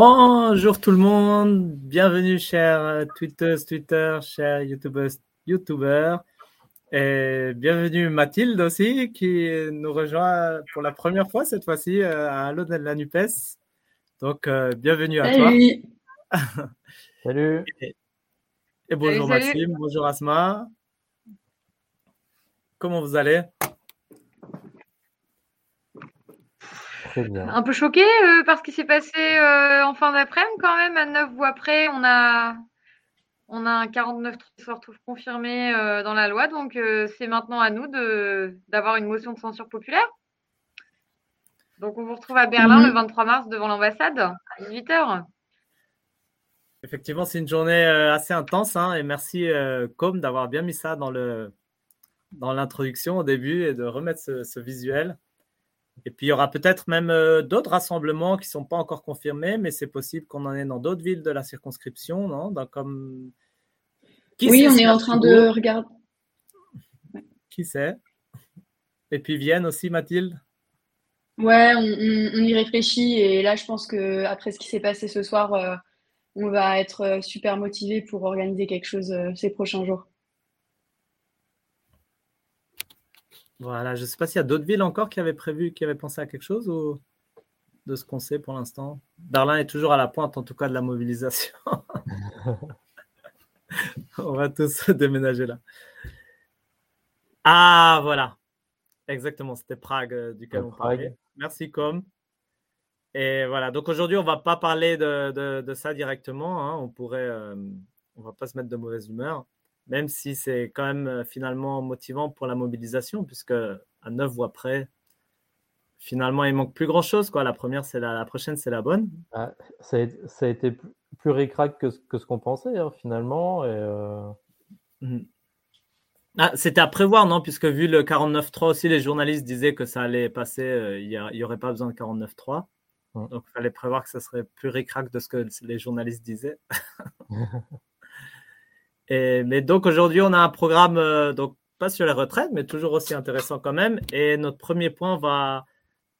Bonjour tout le monde, bienvenue chers tweeters, Twitter, chers youtubers, youtubers. Et bienvenue Mathilde aussi qui nous rejoint pour la première fois cette fois-ci euh, à Allo de la NUPES. Donc euh, bienvenue à toi. salut. Et, bonjour Maxime, bonjour Asma. Comment vous allez? Un peu choqué euh, par ce qui s'est passé euh, en fin d'après-midi quand même. À neuf mois après, on a, on a un 49 qui se retrouve confirmé euh, dans la loi. Donc c'est maintenant à nous d'avoir une motion de censure populaire. Donc on vous retrouve à Berlin le 23 mhm. mars devant l'ambassade à 18h. Effectivement, c'est une journée assez intense hein, et merci Com d'avoir bien mis ça dans le dans l'introduction au début et de remettre ce visuel. Et puis, il y aura peut-être même euh, d'autres rassemblements qui ne sont pas encore confirmés, mais c'est possible qu'on en ait dans d'autres villes de la circonscription, non? Comme... Oui, on est en train de regarder. Qui sait? Et puis Vienne aussi, Mathilde? Ouais, on, y réfléchit. Et là, je pense qu'après ce qui s'est passé ce soir, euh, on va être euh, super motivé pour organiser quelque chose ces prochains jours. Voilà, je ne sais pas s'il y a d'autres villes encore qui avaient prévu, qui avaient pensé à quelque chose ou de ce qu'on sait pour l'instant. Berlin est toujours à la pointe, en tout cas, de la mobilisation. on va tous déménager là. Ah, voilà. Exactement, c'était Prague euh, duquel on parlait. Merci, Com. Et voilà, donc aujourd'hui, on ne va pas parler de, ça directement. Hein. On pourrait, euh, on va pas se mettre de mauvaise humeur même si c'est quand même euh, finalement motivant pour la mobilisation, puisque à neuf voix près, finalement, il manque plus grand chose. Quoi. La première, c'est la, la prochaine, c'est la bonne. Ah, ça, a, été plus ricrac que, que ce qu'on pensait, hein, finalement. Et euh, mmh. ah, c'était à prévoir, non? Puisque vu le 49.3 aussi, les journalistes disaient que ça allait passer, euh, il n'y aurait pas besoin de 49.3. Mmh. Donc, il fallait prévoir que ça serait plus ricrac de ce que les journalistes disaient. mais donc aujourd'hui, on a un programme, euh, donc pas sur les retraites, mais toujours aussi intéressant quand même. Et notre premier point va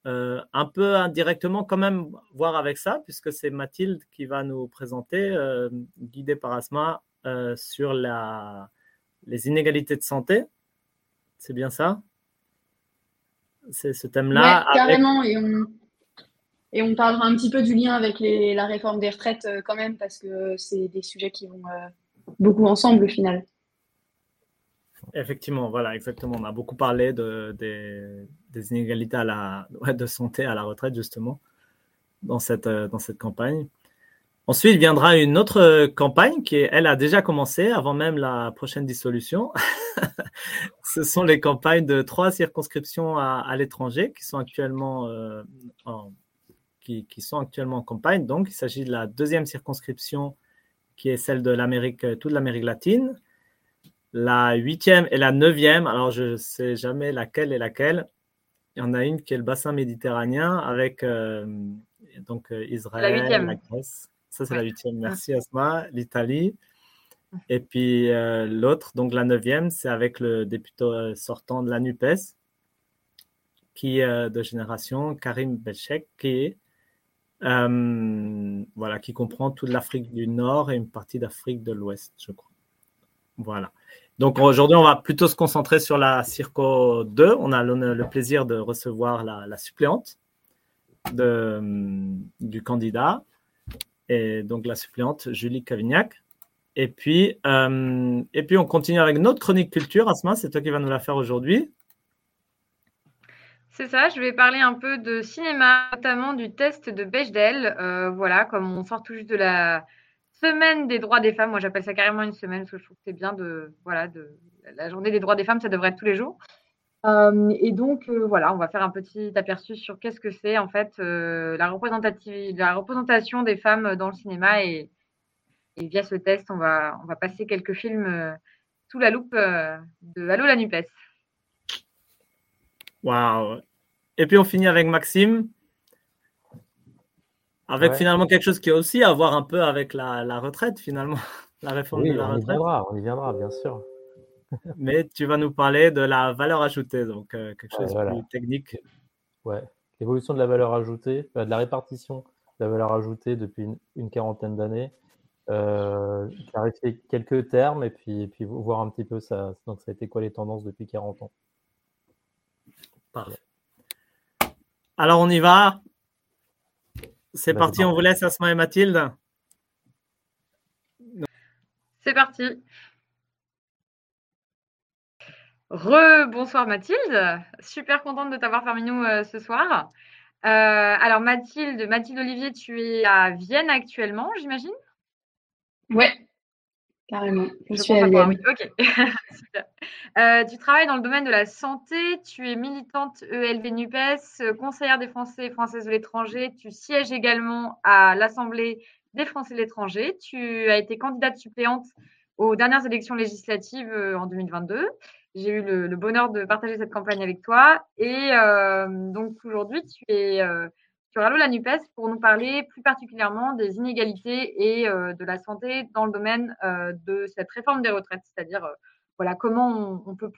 euh, un peu indirectement quand même voir avec ça, puisque c'est Mathilde qui va nous présenter, euh, guidée par Asma, sur la, les inégalités de santé. C'est bien ça? C'est ce thème-là. carrément. Et, on, et on parlera un petit peu du lien avec les, la réforme des retraites quand même, parce que c'est des sujets qui vont beaucoup ensemble au final. Effectivement, voilà, exactement. On a beaucoup parlé de, des, inégalités à la, de santé à la retraite, justement, dans cette, euh, dans cette campagne. Ensuite viendra une autre campagne qui, elle, a déjà commencé avant même la prochaine dissolution. Ce sont les campagnes de trois circonscriptions à, l'étranger qui euh, qui, qui, sont actuellement en campagne. Donc, il s'agit de la deuxième circonscription qui est celle de l'Amérique, euh, toute l'Amérique latine. La huitième et la neuvième, alors je ne sais jamais laquelle est laquelle. Il y en a une qui est le bassin méditerranéen avec euh, donc euh, Israël, la, Grèce. Ça, c'est la huitième. Merci Asma. L'Italie. Et puis l'autre, donc la neuvième, c'est avec le député sortant de la NUPES, qui est de génération Karim Belchek, qui est euh, voilà, qui comprend toute l'Afrique du Nord et une partie d'Afrique de l'Ouest, je crois. Voilà. Donc aujourd'hui, on va plutôt se concentrer sur la Circo 2. On a le, plaisir de recevoir la, suppléante de, du candidat, et donc la suppléante Julie Cavignac. Et puis, euh, et puis on continue avec notre chronique culture. Asma, c'est toi qui vas nous la faire aujourd'hui. C'est ça, je vais parler un peu de cinéma, notamment du test de Bechdel. Euh, voilà, comme on sort tout juste de la semaine des droits des femmes, moi j'appelle ça carrément une semaine parce que je trouve que c'est bien de, voilà, de la journée des droits des femmes, ça devrait être tous les jours. Euh, et donc euh, voilà, on va faire un petit aperçu sur qu'est-ce que c'est en fait la, la représentation des femmes dans le cinéma et, via ce test, on va, on va passer quelques films sous la loupe de Allo la Nupes. Waouh et puis on finit avec Maxime, avec finalement quelque chose qui a aussi à voir un peu avec la, retraite, finalement, la réforme de la on retraite. Y viendra, on y viendra, bien sûr. Mais tu vas nous parler de la valeur ajoutée, donc euh, quelque chose de plus technique. Ouais, l'évolution de la valeur ajoutée, euh, de la répartition la valeur ajoutée depuis une, quarantaine d'années. Euh, clarifier quelques termes et puis, et puis voir un petit peu ça, donc ça a été quoi les tendances depuis 40 ans? Parfait. Alors on y va. C'est parti, on vous laisse Asma et Mathilde. C'est parti. Re-bonsoir Mathilde, super contente de t'avoir parmi nous euh, ce soir. Euh, alors Mathilde, Mathilde Olivier, tu es à Vienne actuellement, j'imagine? Ouais, carrément. Je, suis à. Ok, euh, tu travailles dans le domaine de la santé, tu es militante ELV NUPES, conseillère des Français et Françaises de l'étranger, tu sièges également à l'Assemblée des Français de l'étranger, tu as été candidate suppléante aux dernières élections législatives en 2022 j'ai eu le, bonheur de partager cette campagne avec toi. Et euh, donc aujourd'hui, tu es euh, sur Allo la NUPES pour nous parler plus particulièrement des inégalités et euh, de la santé dans le domaine de cette réforme des retraites. C'est-à-dire, voilà, comment on, peut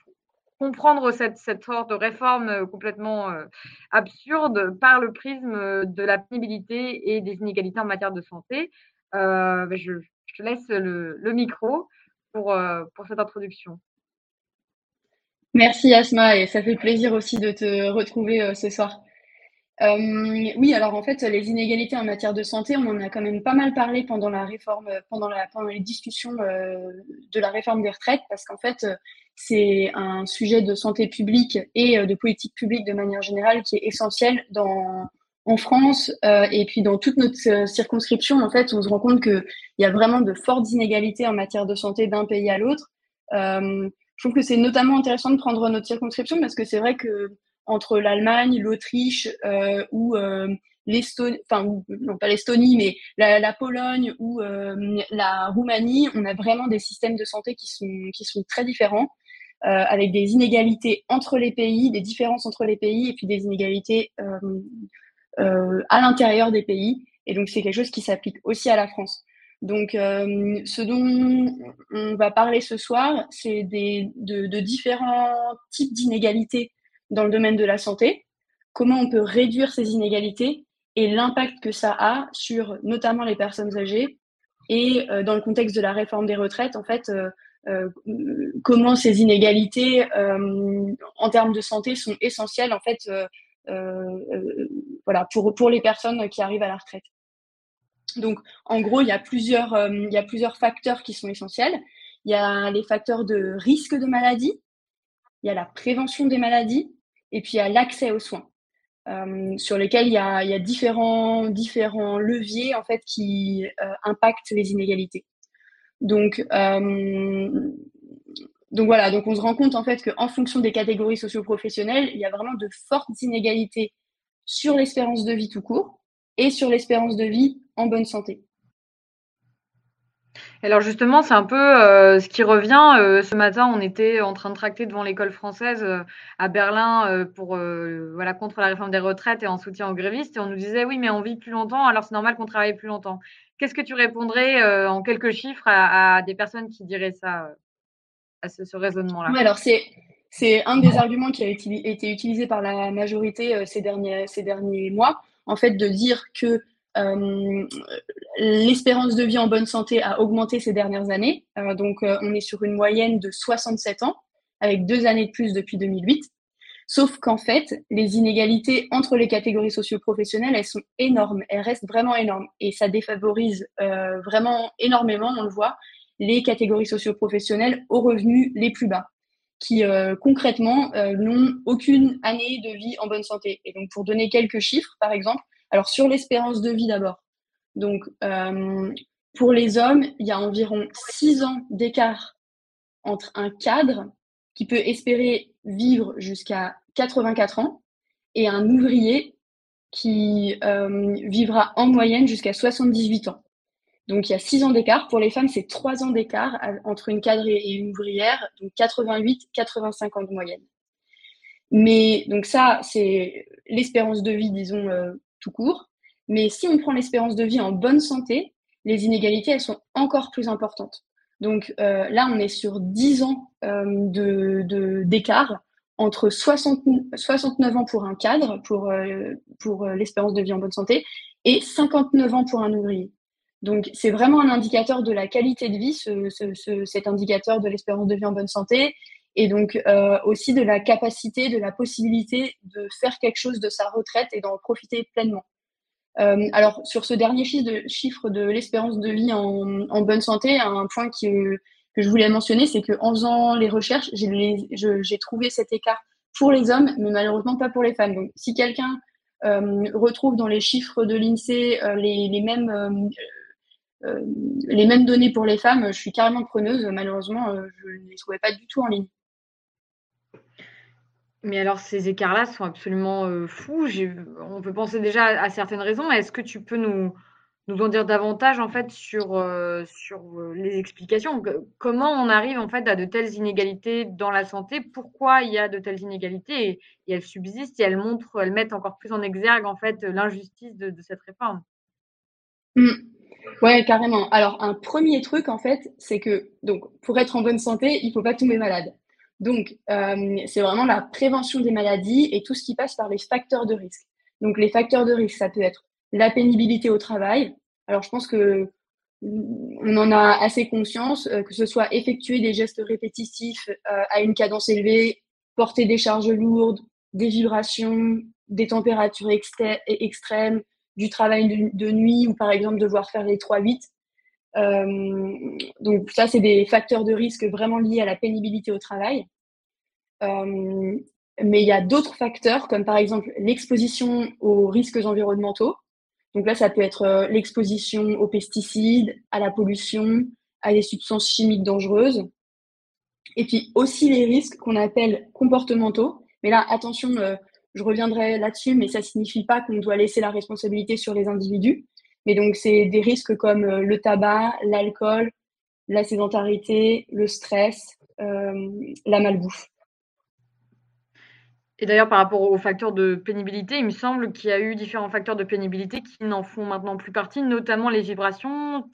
comprendre cette, cette, sorte de réforme complètement absurde par le prisme de la pénibilité et des inégalités en matière de santé. Ben, je, te laisse le, le micro pour, pour cette introduction. Merci Asma et ça fait plaisir aussi de te retrouver euh, ce soir. Euh, oui, alors en fait, les inégalités en matière de santé, on en a quand même pas mal parlé pendant la réforme, pendant, la, pendant les discussions euh, de la réforme des retraites, parce qu'en fait, c'est un sujet de santé publique et de politique publique de manière générale qui est essentiel dans, en France et puis dans toute notre circonscription. En fait, on se rend compte qu'il y a vraiment de fortes inégalités en matière de santé d'un pays à l'autre. Euh, je trouve que c'est notamment intéressant de prendre notre circonscription parce que c'est vrai que entre l'Allemagne, l'Autriche euh, ou euh, l'Estonie, enfin non pas l'Estonie, mais la, Pologne ou euh, la Roumanie, on a vraiment des systèmes de santé qui sont qui sont très différents, avec des inégalités entre les pays, des différences entre les pays et puis des inégalités à l'intérieur des pays. Et donc c'est quelque chose qui s'applique aussi à la France. Donc, ce dont on va parler ce soir, c'est de, de, différents types d'inégalités dans le domaine de la santé, comment on peut réduire ces inégalités et l'impact que ça a sur notamment les personnes âgées et euh, dans le contexte de la réforme des retraites, en fait, euh, comment ces inégalités en termes de santé sont essentielles en fait, voilà, pour, pour les personnes qui arrivent à la retraite. Donc, en gros, il y, a plusieurs, euh, il y a plusieurs facteurs qui sont essentiels. Il y a les facteurs de risque de maladie, il y a la prévention des maladies, et puis a l'accès aux soins, euh, sur lesquels il y a, différents, différents leviers en fait qui euh, impactent les inégalités. Donc, donc voilà, donc on se rend compte en fait qu'en fonction des catégories socio-professionnelles, il y a vraiment de fortes inégalités sur l'espérance de vie tout court et sur l'espérance de vie en bonne santé. Alors justement, c'est un peu euh, ce qui revient. Euh, ce matin, on était en train de tracter devant l'école française euh, à Berlin pour voilà contre la réforme des retraites et en soutien aux grévistes. Et on nous disait oui, mais on vit plus longtemps, alors c'est normal qu'on travaille plus longtemps. Qu'est-ce que tu répondrais en quelques chiffres à, des personnes qui diraient ça, à ce, raisonnement-là? Alors c'est c'est un des arguments qui a été utilisé par la majorité ces derniers ces derniers mois, en fait, de dire que euh, l'espérance de vie en bonne santé a augmenté ces dernières années. Euh, donc, euh, on est sur une moyenne de 67 ans, avec deux années de plus depuis 2008. Sauf qu'en fait, les inégalités entre les catégories socio-professionnelles, elles sont énormes. Elles restent vraiment énormes. Et ça défavorise vraiment énormément, on le voit, les catégories socio-professionnelles aux revenus les plus bas, qui concrètement n'ont aucune année de vie en bonne santé. Et donc, pour donner quelques chiffres, par exemple, alors sur l'espérance de vie d'abord. Donc euh, pour les hommes, il y a environ 6 ans d'écart entre un cadre qui peut espérer vivre jusqu'à 84 ans et un ouvrier qui euh, vivra en moyenne jusqu'à 78 ans. Donc il y a 6 ans d'écart. Pour les femmes, c'est 3 ans d'écart entre une cadre et une ouvrière, donc 88-85 ans de moyenne. Mais donc ça, c'est l'espérance de vie, disons, euh, tout court. Mais si on prend l'espérance de vie en bonne santé, les inégalités, elles sont encore plus importantes. Donc euh, là, on est sur 10 ans euh, de d'écart entre 60, 69 ans pour un cadre, pour, pour l'espérance de vie en bonne santé, et 59 ans pour un ouvrier. Donc, c'est vraiment un indicateur de la qualité de vie, ce, cet indicateur de l'espérance de vie en bonne santé, et donc euh, aussi de la capacité, de la possibilité de faire quelque chose de sa retraite et d'en profiter pleinement. Euh, alors, sur ce dernier chiffre de, l'espérance de vie en, bonne santé, un point qui, que je voulais mentionner, c'est qu'en faisant les recherches, j'ai trouvé cet écart pour les hommes, mais malheureusement pas pour les femmes. Donc, si quelqu'un euh, retrouve dans les chiffres de l'INSEE euh, les, mêmes euh, euh, les mêmes données pour les femmes, je suis carrément preneuse. Malheureusement, euh, je ne les trouvais pas du tout en ligne. Mais alors, ces écarts-là sont absolument euh, fous. On peut penser déjà à, certaines raisons. Est-ce que tu peux nous, nous en dire davantage en fait sur, sur les explications? Comment on arrive en fait à de telles inégalités dans la santé? Pourquoi il y a de telles inégalités? Et, elles subsistent et elles montrent, elles mettent encore plus en exergue en fait l'injustice de, cette réforme mmh. Ouais, carrément. Alors, un premier truc, en fait, c'est que, donc, pour être en bonne santé, il faut pas tomber malade. Donc, euh, c'est vraiment la prévention des maladies et tout ce qui passe par les facteurs de risque. Donc, les facteurs de risque, ça peut être la pénibilité au travail. Alors, je pense que on en a assez conscience, euh, que ce soit effectuer des gestes répétitifs euh, à une cadence élevée, porter des charges lourdes, des vibrations, des températures extrêmes, du travail de, nuit ou par exemple devoir faire les 3-8. Euh, donc ça, c'est des facteurs de risque vraiment liés à la pénibilité au travail. Euh, mais il y a d'autres facteurs comme par exemple l'exposition aux risques environnementaux. Donc là, ça peut être euh, l'exposition aux pesticides, à la pollution, à des substances chimiques dangereuses. Et puis aussi les risques qu'on appelle comportementaux. Mais là, attention, je reviendrai là-dessus, mais ça signifie pas qu'on doit laisser la responsabilité sur les individus. Mais donc, c'est des risques comme euh, le tabac, l'alcool, la sédentarité, le stress, euh, la malbouffe. Et d'ailleurs, par rapport aux facteurs de pénibilité, il me semble qu'il y a eu différents facteurs de pénibilité qui n'en font maintenant plus partie, notamment les vibrations.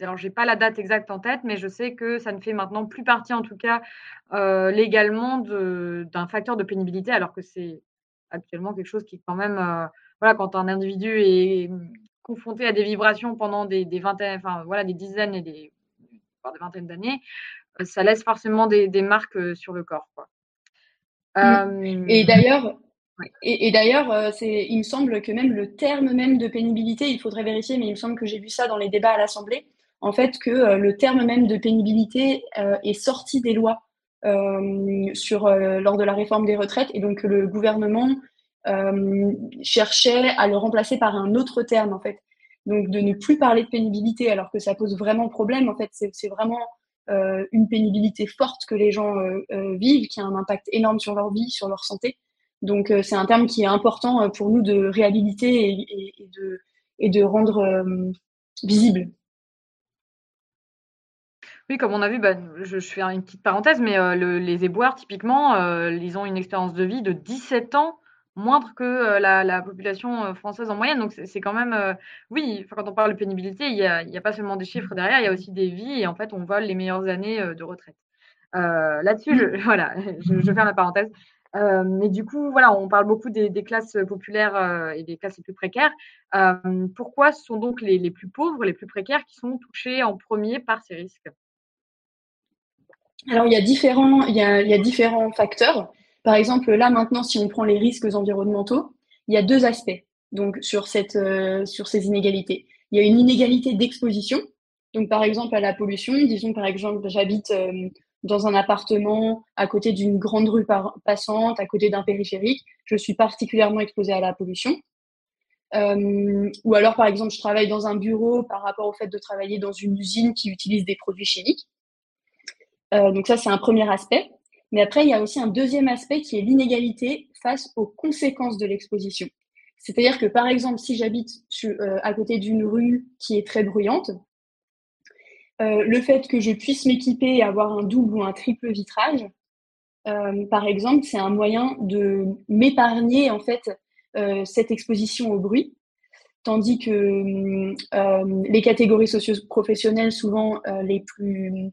Alors, je n'ai pas la date exacte en tête, mais je sais que ça ne fait maintenant plus partie, en tout cas euh, légalement, d'un facteur de pénibilité, alors que c'est actuellement quelque chose qui quand même, voilà, quand un individu est confronté à des vibrations pendant des, vingtaines, enfin voilà, des dizaines et des, des vingtaines d'années, euh, ça laisse forcément des, marques euh, sur le corps. Quoi. Et d'ailleurs, et, d'ailleurs, c'est, il me semble que même le terme même de pénibilité, il faudrait vérifier, mais il me semble que j'ai vu ça dans les débats à l'Assemblée, en fait, que le terme même de pénibilité est sorti des lois euh, sur, euh, lors de la réforme des retraites. Et donc, le gouvernement euh, cherchait à le remplacer par un autre terme, en fait. Donc, de ne plus parler de pénibilité alors que ça pose vraiment problème. En fait, c'est vraiment une pénibilité forte que les gens vivent, qui a un impact énorme sur leur vie, sur leur santé. Donc, c'est un terme qui est important pour nous de réhabiliter et, de, et de rendre visible. Oui, comme on a vu, bah, je, fais une petite parenthèse, mais euh, les éboueurs, typiquement, euh, ils ont une expérience de vie de 17 ans moindre que euh, la, population française en moyenne. Donc, c'est quand même, oui, quand on parle de pénibilité, il n'y a, a, pas seulement des chiffres derrière, il y a aussi des vies et en fait, on vole les meilleures années de retraite. Là-dessus, je, voilà, je, je ferme la parenthèse. mais du coup, voilà, on parle beaucoup des, classes populaires et des classes les plus précaires. pourquoi ce sont donc les, les, plus pauvres, les plus précaires qui sont touchés en premier par ces risques? Alors, il y, a différents, il, y a, il y a différents facteurs. Par exemple, là, maintenant, si on prend les risques environnementaux, il y a deux aspects donc, sur, cette, euh, sur ces inégalités. Il y a une inégalité d'exposition. Donc, par exemple, à la pollution, disons, par exemple, j'habite euh, dans un appartement à côté d'une grande rue passante, à côté d'un périphérique. Je suis particulièrement exposée à la pollution. Euh, ou alors, par exemple, je travaille dans un bureau par rapport au fait de travailler dans une usine qui utilise des produits chimiques. Euh, donc ça, c'est un premier aspect. Mais après, il y a aussi un deuxième aspect qui est l'inégalité face aux conséquences de l'exposition. C'est-à-dire que, par exemple, si j'habite euh, à côté d'une rue qui est très bruyante, euh, le fait que je puisse m'équiper et avoir un double ou un triple vitrage, par exemple, c'est un moyen de m'épargner en fait cette exposition au bruit, tandis que les catégories socio-professionnelles, souvent les plus euh,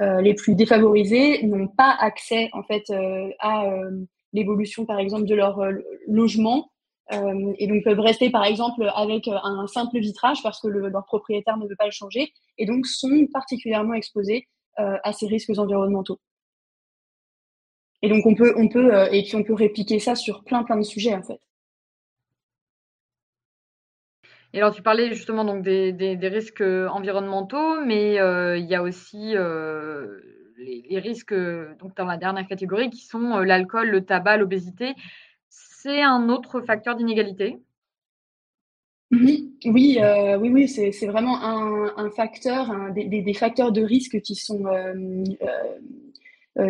les plus défavorisés n'ont pas accès en fait euh, à euh, l'évolution, par exemple, de leur logement. et donc, peuvent rester, par exemple, avec un simple vitrage parce que leur propriétaire ne veut pas le changer et donc sont particulièrement exposés à ces risques environnementaux. Et donc, on peut, on peut, et puis on peut répliquer ça sur plein, plein de sujets, en fait. Et alors, tu parlais justement donc des, des, risques euh, environnementaux, mais euh, il y a aussi euh, les, risques donc dans la dernière catégorie qui sont l'alcool, le tabac, l'obésité. C'est un autre facteur d'inégalité? Oui, oui, oui, c'est vraiment un, un facteur, des, des, facteurs de risque qui sont,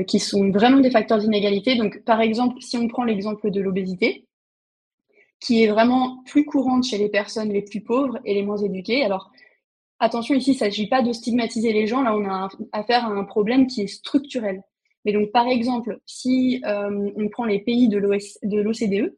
qui sont vraiment des facteurs d'inégalité. Donc, par exemple, si on prend l'exemple de l'obésité, qui est vraiment plus courante chez les personnes les plus pauvres et les moins éduquées. Alors, attention, ici, il ne s'agit pas de stigmatiser les gens. Là, on a affaire à un problème qui est structurel. Mais donc, par exemple, si euh, on prend les pays de l'OCDE,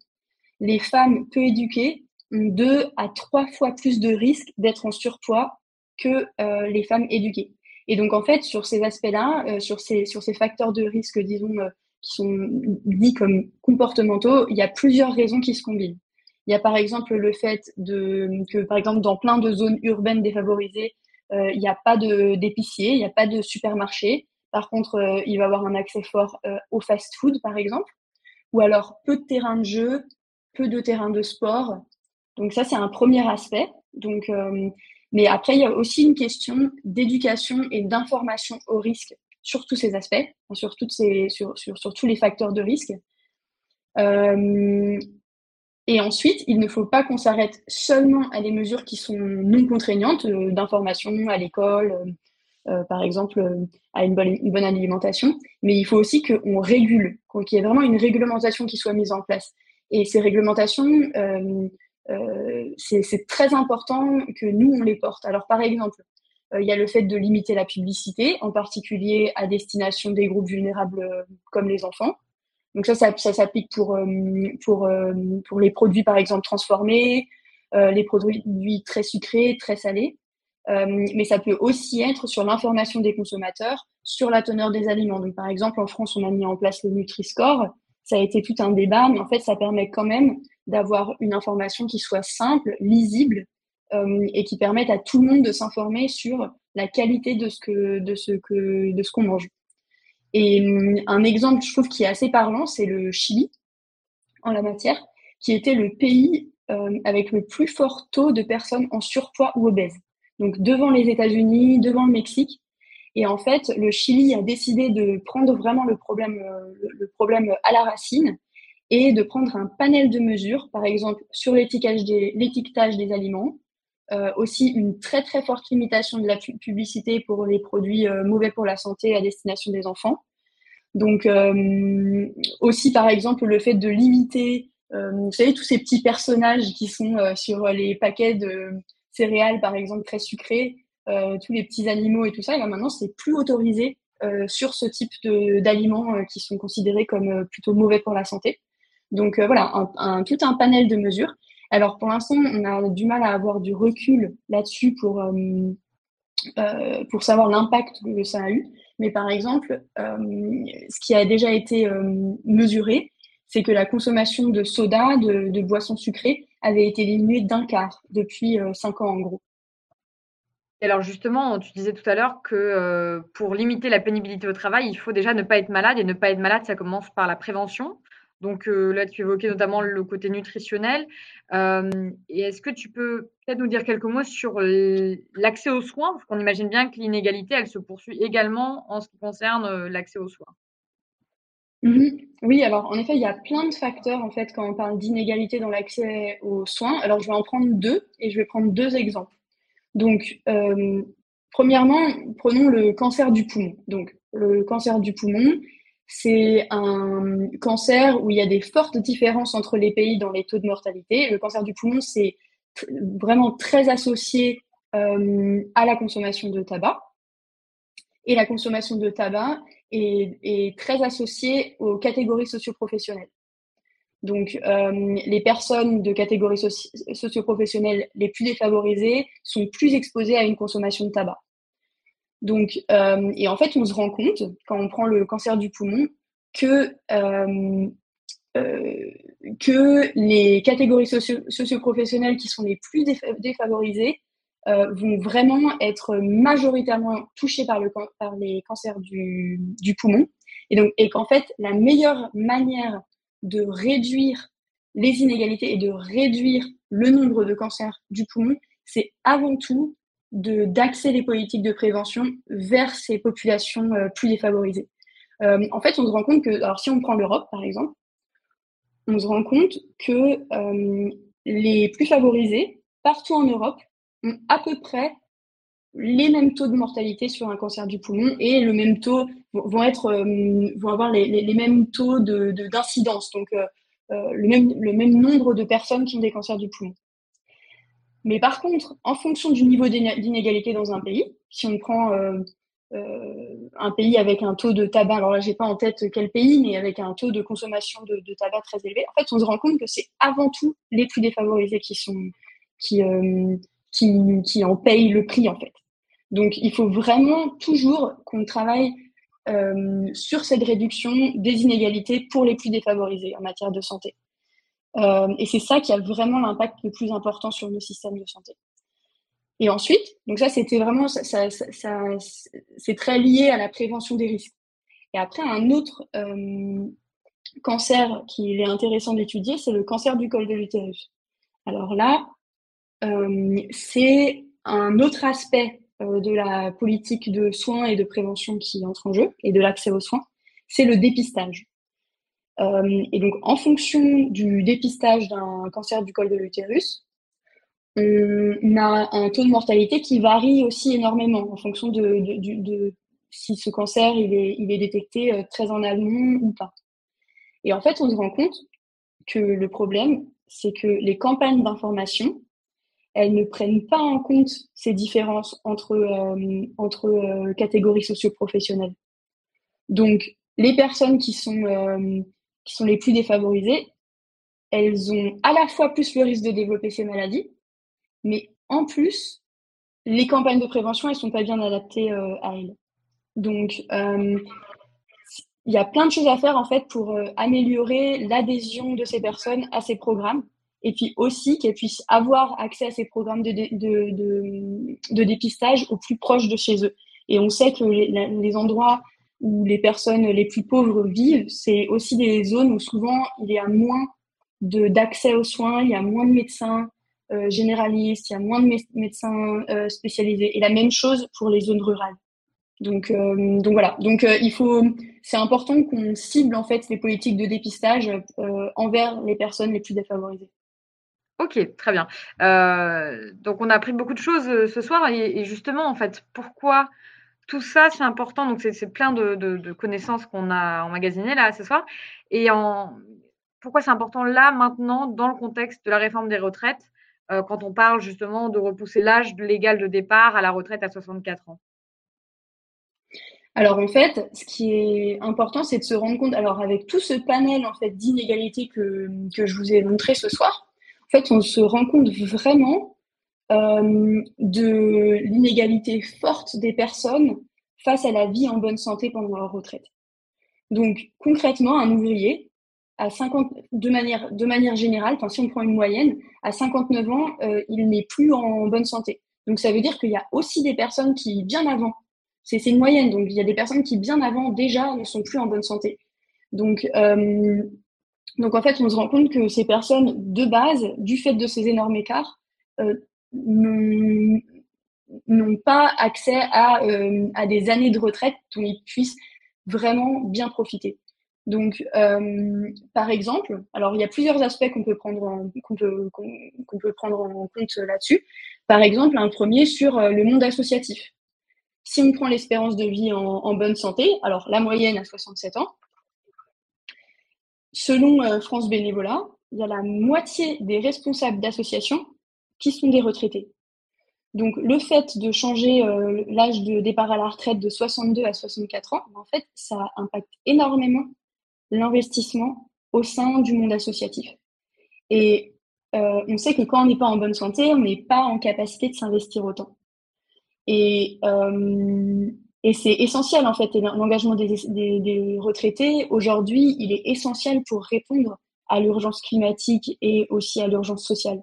les femmes peu éduquées ont deux à trois fois plus de risques d'être en surpoids que euh, les femmes éduquées. Et donc, en fait, sur ces aspects-là, euh, sur ces facteurs de risque, disons, qui sont dits comme comportementaux, il y a plusieurs raisons qui se combinent. Il y a par exemple le fait de, que, par exemple, dans plein de zones urbaines défavorisées, euh, il n'y a pas d'épicier, il n'y a pas de supermarché. Par contre, euh, il va avoir un accès fort euh, au fast-food, par exemple, ou alors peu de terrains de jeu, peu de terrains de sport. Donc ça, c'est un premier aspect. Donc, mais après, il y a aussi une question d'éducation et d'information au risque sur tous ces aspects, sur, toutes ces, sur, sur, sur tous les facteurs de risque. Et ensuite, il ne faut pas qu'on s'arrête seulement à des mesures qui sont non contraignantes, euh, d'information à l'école, euh, euh, par exemple, à une bonne, une bonne, alimentation, mais il faut aussi qu'on régule, qu'il y ait vraiment une réglementation qui soit mise en place. Et ces réglementations, c'est très important que nous, on les porte. Alors, par exemple, il y a le fait de limiter la publicité, en particulier à destination des groupes vulnérables comme les enfants. Donc ça, ça, s'applique pour, euh, pour, euh, pour les produits, par exemple, transformés, euh, les produits très sucrés, très salés. mais ça peut aussi être sur l'information des consommateurs sur la teneur des aliments. Donc, par exemple, en France, on a mis en place le Nutri-Score. Ça a été tout un débat, mais en fait, ça permet quand même d'avoir une information qui soit simple, lisible et qui permette à tout le monde de s'informer sur la qualité de ce que de ce que de ce qu'on mange. Et hum, un exemple, je trouve, qui est assez parlant, c'est le Chili en la matière, qui était le pays euh, avec le plus fort taux de personnes en surpoids ou obèses. Donc devant les États-Unis, devant le Mexique. Et en fait, le Chili a décidé de prendre vraiment le problème, le problème à la racine et de prendre un panel de mesures, par exemple sur l'étiquetage des, aliments, aussi une très très forte limitation de la publicité pour les produits euh, mauvais pour la santé à destination des enfants. Donc euh, aussi par exemple le fait de limiter, vous savez tous ces petits personnages qui sont sur les paquets de céréales par exemple très sucrés, tous les petits animaux et tout ça, et maintenant c'est plus autorisé sur ce type d'aliments qui sont considérés comme plutôt mauvais pour la santé. Donc voilà, tout un panel de mesures. Alors pour l'instant, on a du mal à avoir du recul là-dessus pour, euh, euh, savoir l'impact que ça a eu. Mais par exemple, euh, ce qui a déjà été mesuré, c'est que la consommation de soda, de, boissons sucrées, avait été diminuée d'un quart depuis cinq ans en gros. alors justement, tu disais tout à l'heure que pour limiter la pénibilité au travail, il faut déjà ne pas être malade. Et ne pas être malade, ça commence par la prévention. Donc euh, là, tu évoquais notamment le côté nutritionnel. Euh, et est-ce que tu peux peut-être nous dire quelques mots sur l'accès aux soins? Parce qu'on imagine bien que l'inégalité, elle se poursuit également en ce qui concerne euh, l'accès aux soins. Mmh oui, alors en effet, il y a plein de facteurs en fait quand on parle d'inégalité dans l'accès aux soins. Alors je vais en prendre deux et je vais prendre deux exemples. Donc, premièrement, prenons le cancer du poumon. Donc, le cancer du poumon, c'est un cancer où il y a des fortes différences entre les pays dans les taux de mortalité. Le cancer du poumon, c'est vraiment très associé euh, à la consommation de tabac. Et la consommation de tabac est, très associée aux catégories socioprofessionnelles. Donc, euh, les personnes de catégories socioprofessionnelles les plus défavorisées sont plus exposées à une consommation de tabac. Donc, euh, et en fait, on se rend compte, quand on prend le cancer du poumon, que euh, que les catégories socio socioprofessionnelles qui sont les plus défavorisées vont vraiment être majoritairement touchées par, le, par les cancers du, du poumon. Et donc, et qu'en fait, la meilleure manière de réduire les inégalités et de réduire le nombre de cancers du poumon, c'est avant tout d'axer les politiques de prévention vers ces populations euh, plus défavorisées. Euh, en fait, on se rend compte que, alors si on prend l'Europe par exemple, on se rend compte que euh, les plus favorisés, partout en Europe, ont à peu près les mêmes taux de mortalité sur un cancer du poumon et le même taux vont être vont avoir les, mêmes taux de d'incidence donc le même le même nombre de personnes qui ont des cancers du poumon. Mais par contre, en fonction du niveau d'inégalité dans un pays, si on prend euh, euh, un pays avec un taux de tabac, alors là, j'ai pas en tête quel pays, mais avec un taux de consommation de, tabac très élevé, en fait, on se rend compte que c'est avant tout les plus défavorisés qui sont qui, euh, qui, qui en payent le prix, en fait. Donc, il faut vraiment toujours qu'on travaille sur cette réduction des inégalités pour les plus défavorisés en matière de santé. Euh, et c'est ça qui a vraiment l'impact le plus important sur nos systèmes de santé. Et ensuite, donc ça, c'était vraiment, c'est très lié à la prévention des risques. Et après, un autre euh, cancer qu'il est intéressant d'étudier, c'est le cancer du col de l'utérus. Alors là, euh, c'est un autre aspect de la politique de soins et de prévention qui entre en jeu et de l'accès aux soins, c'est le dépistage. Euh, et donc, en fonction du dépistage d'un cancer du col de l'utérus, on a un taux de mortalité qui varie aussi énormément en fonction de, si ce cancer il est détecté euh, très en amont ou pas. Et en fait, on se rend compte que le problème, c'est que les campagnes d'information, elles ne prennent pas en compte ces différences entre, euh, entre euh, catégories socioprofessionnelles. Donc, les personnes qui sont, euh, qui sont les plus défavorisées, elles ont à la fois plus le risque de développer ces maladies, mais en plus, les campagnes de prévention, elles sont pas bien adaptées euh, à elles. Donc, euh, il y a plein de choses à faire en fait pour euh, améliorer l'adhésion de ces personnes à ces programmes et puis aussi qu'elles puissent avoir accès à ces programmes de, de, de, dépistage au plus proche de chez eux. Et on sait que les endroits où les personnes les plus pauvres vivent, c'est aussi des zones où souvent il y a moins d'accès aux soins, il y a moins de médecins euh, généralistes, il y a moins de médecins euh, spécialisés. Et la même chose pour les zones rurales. Donc, euh, voilà. Donc il faut, c'est important qu'on cible en fait les politiques de dépistage envers les personnes les plus défavorisées. Ok, très bien. donc on a appris beaucoup de choses ce soir et justement en fait pourquoi tout ça, c'est important. Donc, c'est plein de, connaissances qu'on a emmagasinées là ce soir. Et pourquoi c'est important là, maintenant, dans le contexte de la réforme des retraites, euh, quand on parle justement de repousser l'âge légal de départ à la retraite à 64 ans? Alors en fait, ce qui est important, c'est de se rendre compte, alors avec tout ce panel en fait d'inégalités que, que je vous ai montré ce soir, en fait, on se rend compte vraiment euh, de l'inégalité forte des personnes face à la vie en bonne santé pendant leur retraite. Donc concrètement, un ouvrier à 50, de manière, générale, si on prend une moyenne, à 59 ans, euh, il n'est plus en bonne santé. Donc ça veut dire qu'il y a aussi des personnes qui, bien avant, c'est une moyenne, donc il y a des personnes qui, bien avant, déjà ne sont plus en bonne santé. Donc, euh, en fait, on se rend compte que ces personnes, de base, du fait de ces énormes écarts, n'ont pas accès à, euh, à, des années de retraite dont ils puissent vraiment bien profiter. Donc, euh, par exemple, alors il y a plusieurs aspects qu'on peut prendre qu'on peut, peut prendre en compte là-dessus. Par exemple, un premier sur euh, le monde associatif. Si on prend l'espérance de vie en, en, bonne santé, alors la moyenne à 67 ans, selon France Bénévolat, il y a la moitié des responsables d'associations qui sont des retraités. Donc le fait de changer euh, l'âge de départ à la retraite de 62 à 64 ans, en fait, ça impacte énormément l'investissement au sein du monde associatif. Et euh, on sait que quand on n'est pas en bonne santé, on n'est pas en capacité de s'investir autant. Et, euh, c'est essentiel en fait. L'engagement des, retraités aujourd'hui, il est essentiel pour répondre à l'urgence climatique et aussi à l'urgence sociale.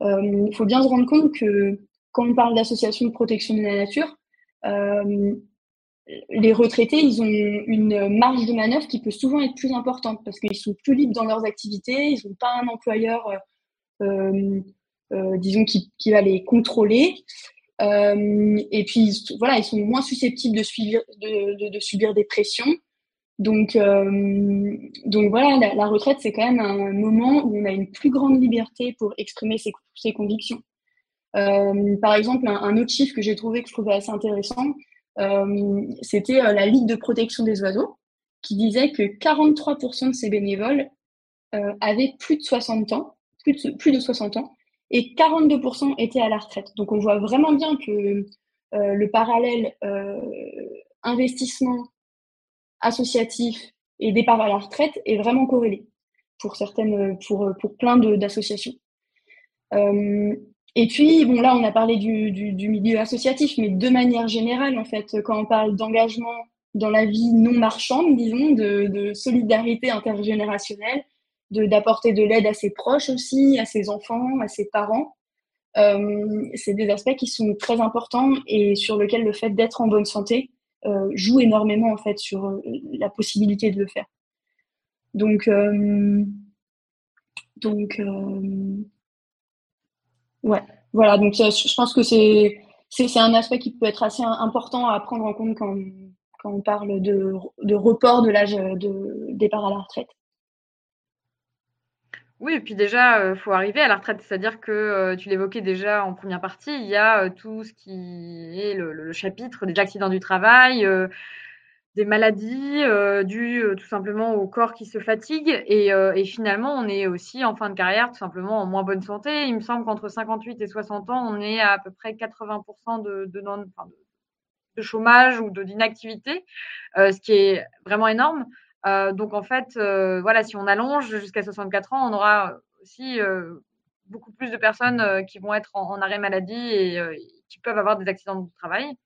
Il faut bien se rendre compte que quand on parle d'associations de protection de la nature, euh, les retraités, ils ont une marge de manœuvre qui peut souvent être plus importante parce qu'ils sont plus libres dans leurs activités, ils n'ont pas un employeur, euh, euh, disons, qui, va les contrôler. Euh, et puis, voilà, ils sont moins susceptibles de subir des pressions. Donc, euh, donc voilà, la, retraite, c'est quand même un moment où on a une plus grande liberté pour exprimer ses, ses convictions. Euh, par exemple, un, autre chiffre que j'ai trouvé que je trouvais assez intéressant, euh, c'était euh, la Ligue de protection des oiseaux, qui disait que 43% de ces bénévoles euh, avaient plus de 60 ans, plus de, plus de 60 ans, et 42% étaient à la retraite. Donc on voit vraiment bien que le parallèle investissement associatif et départ à la retraite est vraiment corrélé pour certaines, pour, pour plein d'associations. Euh, et puis, bon, là, on a parlé du, du, milieu associatif, mais de manière générale, en fait, quand on parle d'engagement dans la vie non marchande, disons, de, de solidarité intergénérationnelle, d'apporter de, l'aide à ses proches aussi, à ses enfants, à ses parents, euh, c'est des aspects qui sont très importants et sur lesquels le fait d'être en bonne santé euh, joue énormément, en fait, sur euh, la possibilité de le faire. Donc, euh, donc Ouais, voilà. Donc, je pense que c'est c'est un aspect qui peut être assez important à prendre en compte quand, quand on parle de, de report de l'âge de départ à la retraite. Oui, et puis déjà, il euh, faut arriver à la retraite. C'est-à-dire que euh, tu l'évoquais déjà en première partie, il y a euh, tout ce qui est le, chapitre des accidents du travail, des maladies euh, dues euh, tout simplement au corps qui se fatigue. Et, euh, finalement, on est aussi en fin de carrière tout simplement en moins bonne santé. Il me semble qu'entre 58 et 60 ans, on est à, peu près 80% de, chômage ou d'inactivité, euh, ce qui est vraiment énorme. Euh, donc en fait, euh, voilà, si on allonge jusqu'à 64 ans, on aura aussi beaucoup plus de personnes qui vont être en, arrêt maladie et qui peuvent avoir des accidents de travail.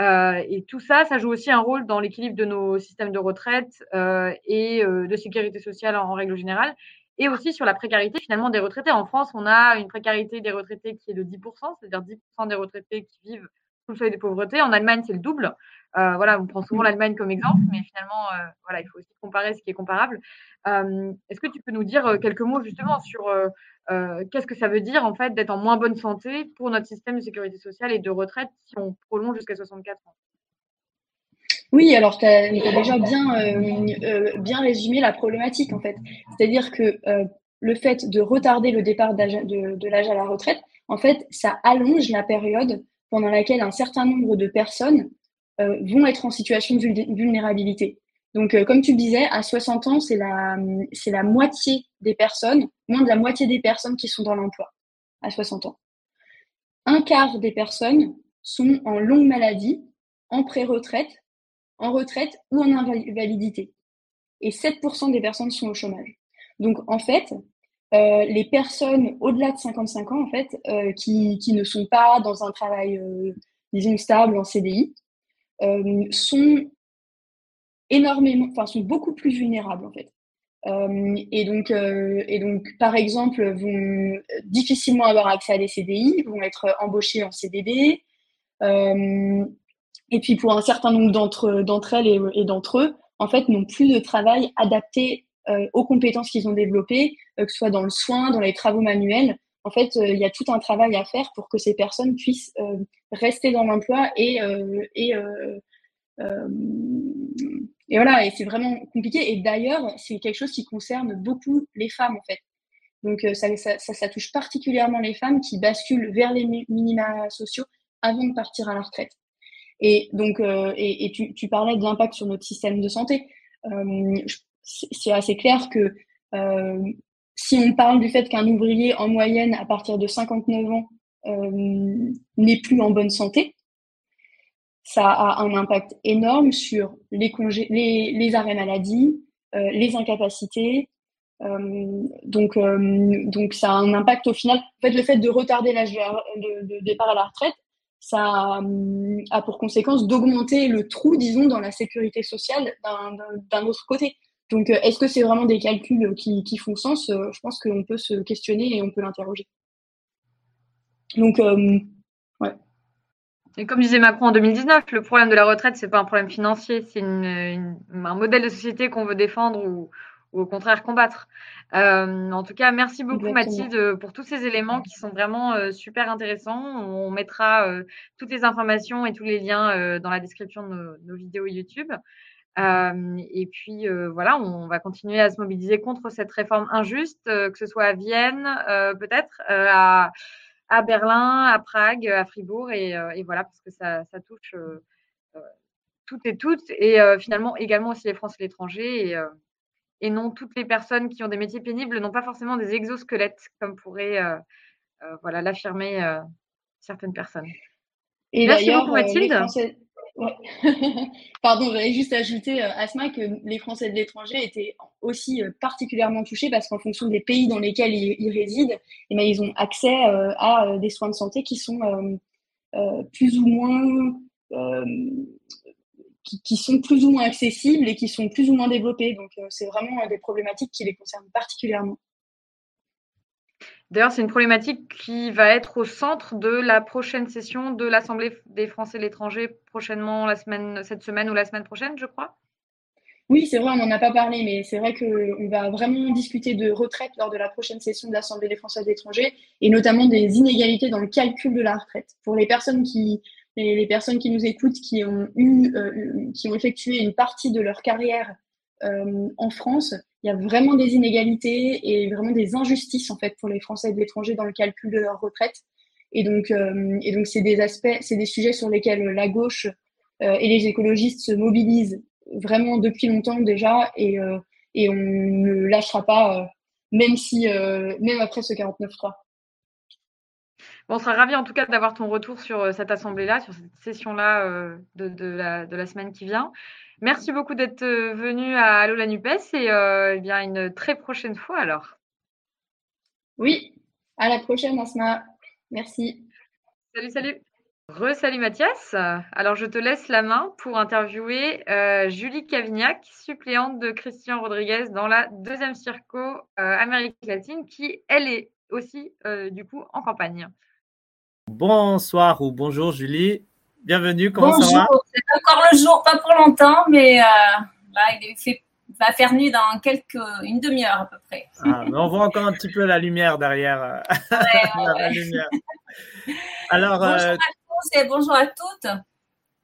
Euh, et tout ça, ça joue aussi un rôle dans l'équilibre de nos systèmes de retraite euh, et euh, de sécurité sociale en, règle générale, et aussi sur la précarité finalement des retraités. En France, on a une précarité des retraités qui est de 10%, c'est-à-dire 10% des retraités qui vivent le seuil de pauvreté. En Allemagne, c'est le double. Euh, voilà, on prend souvent l'Allemagne comme exemple, mais finalement, euh, voilà, il faut aussi comparer ce qui est comparable. Euh, Est-ce que tu peux nous dire quelques mots justement sur qu'est-ce que ça veut dire en fait d'être en moins bonne santé pour notre système de sécurité sociale et de retraite si on prolonge jusqu'à 64 ans? Oui, alors tu as, as, déjà bien, bien résumé la problématique en fait. C'est-à-dire que le fait de retarder le départ de, de l'âge à la retraite, en fait, ça allonge la période pendant laquelle un certain nombre de personnes euh, vont être en situation de vulnérabilité. Donc, euh, comme tu le disais, à 60 ans, c'est la, c'est la moitié des personnes, moins de la moitié des personnes qui sont dans l'emploi à 60 ans. Un quart des personnes sont en longue maladie, en pré-retraite, en retraite ou en invalidité. Et 7% des personnes sont au chômage. Donc, en fait, euh, les personnes au-delà de 55 ans, en fait, euh, qui, qui, ne sont pas dans un travail, euh, disons, stable en CDI, euh, sont énormément, enfin, sont beaucoup plus vulnérables, en fait. Et donc, et donc, par exemple, vont difficilement avoir accès à des CDI, vont être embauchés en CDD. Et puis, pour un certain nombre d'entre elles et, et d'entre eux, en fait, n'ont plus de travail adapté aux compétences qu'ils ont développées, que ce soit dans le soin, dans les travaux manuels. En fait, il y a tout un travail à faire pour que ces personnes puissent rester dans l'emploi et, et euh, voilà, et c'est vraiment compliqué. Et d'ailleurs, c'est quelque chose qui concerne beaucoup les femmes, en fait. Donc, euh, ça, ça, touche particulièrement les femmes qui basculent vers les minima sociaux avant de partir à la retraite. Et donc, euh, et, tu, parlais de l'impact sur notre système de santé. Euh, c'est assez clair que euh, si on parle du fait qu'un ouvrier, en moyenne, à partir de 59 ans, euh, n'est plus en bonne santé, ça a un impact énorme sur les, congés, les, arrêts maladie, euh, les incapacités. Euh, donc, donc, ça a un impact au final. En fait, le fait de retarder l'âge de, départ à la retraite, ça a pour conséquence d'augmenter le trou, disons, dans la sécurité sociale d'un autre côté. Donc, est-ce que c'est vraiment des calculs qui, qui font sens? Je pense qu'on peut se questionner et on peut l'interroger. Donc, ouais. Et comme disait Macron en 2019, le problème de la retraite, c'est pas un problème financier, c'est un modèle de société qu'on veut défendre ou, au contraire combattre. Euh, en tout cas, merci beaucoup Mathilde pour tous ces éléments qui sont vraiment euh, super intéressants. On mettra euh, toutes les informations et tous les liens dans la description de nos, vidéos YouTube. Et puis voilà, on va continuer à se mobiliser contre cette réforme injuste, que ce soit à Vienne, peut-être, à à Berlin, à Prague, à Fribourg, et, euh, voilà, parce que ça, touche euh, euh, toutes et toutes, et finalement également aussi les Français et l'étranger, et, non toutes les personnes qui ont des métiers pénibles n'ont pas forcément des exosquelettes, comme pourraient voilà, l'affirmer certaines personnes. Et Merci beaucoup Mathilde. Pardon, j'allais juste ajouter, euh, Asma, que les Français de l'étranger étaient aussi euh, particulièrement touchés parce qu'en fonction des pays dans lesquels ils, résident, eh ben, ils ont accès euh, à des soins de santé qui sont plus ou moins qui, sont plus ou moins accessibles et qui sont plus ou moins développés. Donc, c'est vraiment des problématiques qui les concernent particulièrement. D'ailleurs, c'est une problématique qui va être au centre de la prochaine session de l'Assemblée des Français de l'étranger prochainement cette semaine ou la semaine prochaine, je crois. Oui, c'est vrai, on n'en a pas parlé, mais c'est vrai qu'on va vraiment discuter de retraite lors de la prochaine session de l'Assemblée des Français de l'étranger et notamment des inégalités dans le calcul de la retraite. Pour les personnes qui, les, personnes qui nous écoutent, qui ont, eu, euh, qui ont effectué une partie de leur carrière en France, il y a vraiment des inégalités et vraiment des injustices en fait pour les Français de l'étranger dans le calcul de leur retraite. Et donc, euh, et donc c'est des aspects, c'est des sujets sur lesquels la gauche euh, et les écologistes se mobilisent vraiment depuis longtemps déjà, et, euh, et on ne lâchera pas, même si, même après ce 49-3. Bon, on sera ravis en tout cas d'avoir ton retour sur cette assemblée-là, sur cette session-là de, de, la, de la semaine qui vient. Merci beaucoup d'être euh, venu à Allo la NUPES et euh, eh bien une très prochaine fois alors. Oui, à la prochaine Asma. Merci. Salut, salut. Re-salut Mathias. Alors je te laisse la main pour interviewer euh, Julie Cavignac, suppléante de Christian Rodriguez dans la deuxième circo Amérique latine, qui elle est aussi du coup en campagne. Bonsoir ou bonjour Julie. Bienvenue, comment ça va? C'est encore le jour, pas pour longtemps, mais euh, là, il, fait, va faire nuit dans quelques, une demi-heure à peu près. Ah, mais on voit encore un petit peu la lumière derrière. Euh, lumière. Alors, bonjour euh, à tous et bonjour à toutes.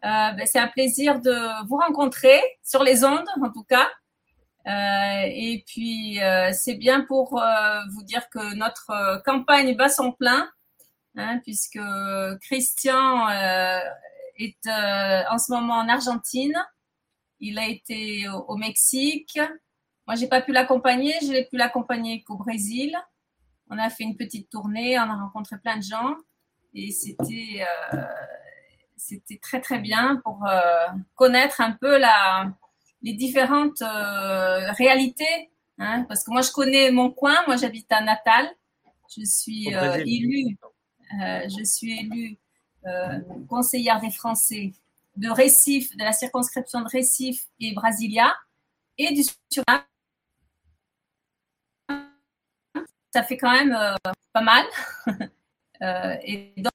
Ben, c'est un plaisir de vous rencontrer sur les ondes, en tout cas. et puis, c'est bien pour vous dire que notre campagne bat son plein. Hein, puisque Christian euh, est euh, en ce moment en Argentine. Il a été au, Mexique. Moi, j'ai pas pu l'accompagner. Je n'ai pu l'accompagner qu'au Brésil. On a fait une petite tournée. On a rencontré plein de gens et c'était euh, c'était très très bien pour connaître un peu la les différentes réalités. Hein, parce que moi, je connais mon coin. Moi, j'habite à Natal. Je suis élue euh, je suis élue euh, conseillère des Français de Récif, de la circonscription de Récif et Brasilia, et du Suriname. Ça fait quand même euh, pas mal. et donc,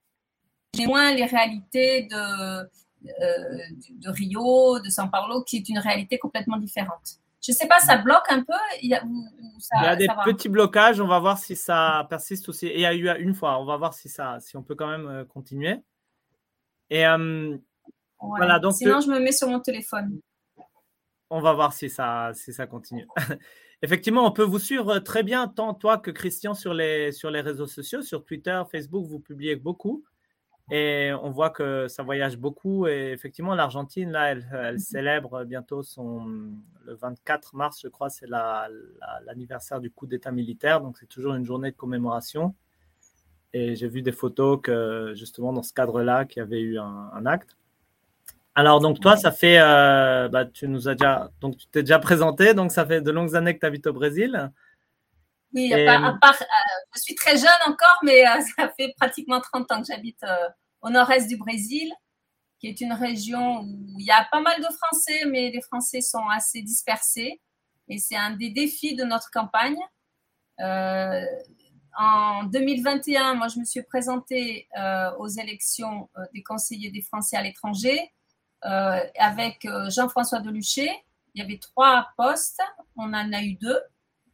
j'ai moins les réalités de, de Rio, de São Paulo, qui est une réalité complètement différente. Je ne sais pas, ça bloque un peu Il y a, des petits blocages, on va voir si ça persiste aussi. il y a eu une fois, on va voir si, ça, si on peut quand même euh, continuer. Et euh, voilà, donc, Sinon, je me mets sur mon téléphone. On va voir si ça, si ça continue. Effectivement, on peut vous suivre très bien, tant toi que Christian, sur les, sur les réseaux sociaux, sur Twitter, Facebook, vous publiez beaucoup. Et on voit que ça voyage beaucoup. Et effectivement, l'Argentine, là, elle, célèbre bientôt son. Le 24 mars, je crois, c'est l'anniversaire du coup d'État militaire. Donc, c'est toujours une journée de commémoration. Et j'ai vu des photos que, justement, dans ce cadre-là, qu'il y avait eu un, acte. Alors, donc, toi, ça fait. Euh, bah, tu nous as déjà. Donc, tu t'es déjà présenté. Donc, ça fait de longues années que tu habites au Brésil. Oui, à part, euh, je suis très jeune encore, mais euh, ça fait pratiquement 30 ans que j'habite au nord-est du Brésil, qui est une région où il y a pas mal de Français, mais les Français sont assez dispersés. Et c'est un des défis de notre campagne. Euh, en 2021, moi, je me suis présentée euh, aux élections euh, des conseillers des Français à l'étranger avec Jean-François Deluché. Il y avait trois postes, on en a eu deux.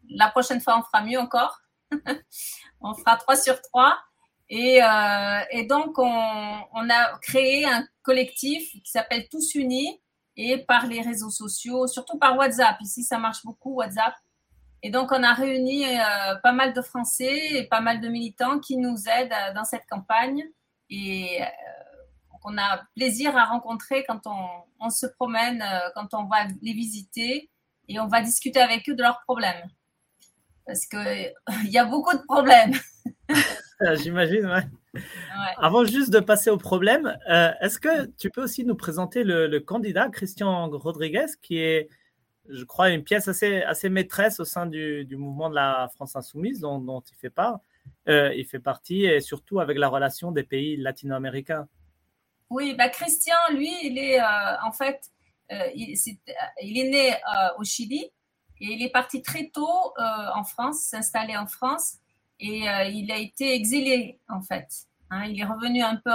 La prochaine fois, on fera mieux encore. on fera trois sur trois. Et, donc, on, a créé un collectif qui s'appelle Tous Unis et par les réseaux sociaux, surtout par WhatsApp. Ici, ça marche beaucoup, WhatsApp. Et donc, on a réuni euh, pas mal de Français et pas mal de militants qui nous aident euh, dans cette campagne. Et euh, on a plaisir à rencontrer quand on, se promène, quand on va les visiter et on va discuter avec eux de leurs problèmes. Parce qu'il y a beaucoup de problèmes. J'imagine, ouais. Avant juste de passer au problème, est-ce que tu peux aussi nous présenter le, le candidat, Christian Rodriguez, qui est je crois, une pièce assez, assez maîtresse au sein du, du mouvement de la France insoumise dont, dont il fait part. Euh, il fait partie et surtout avec la relation des pays latino-américains? Oui, bah Christian, lui, il est euh, en fait, euh, il, est, il, est, né au Chili et il est parti très tôt en France, s'installer en France et il a été exilé en fait. Hein. il est revenu un peu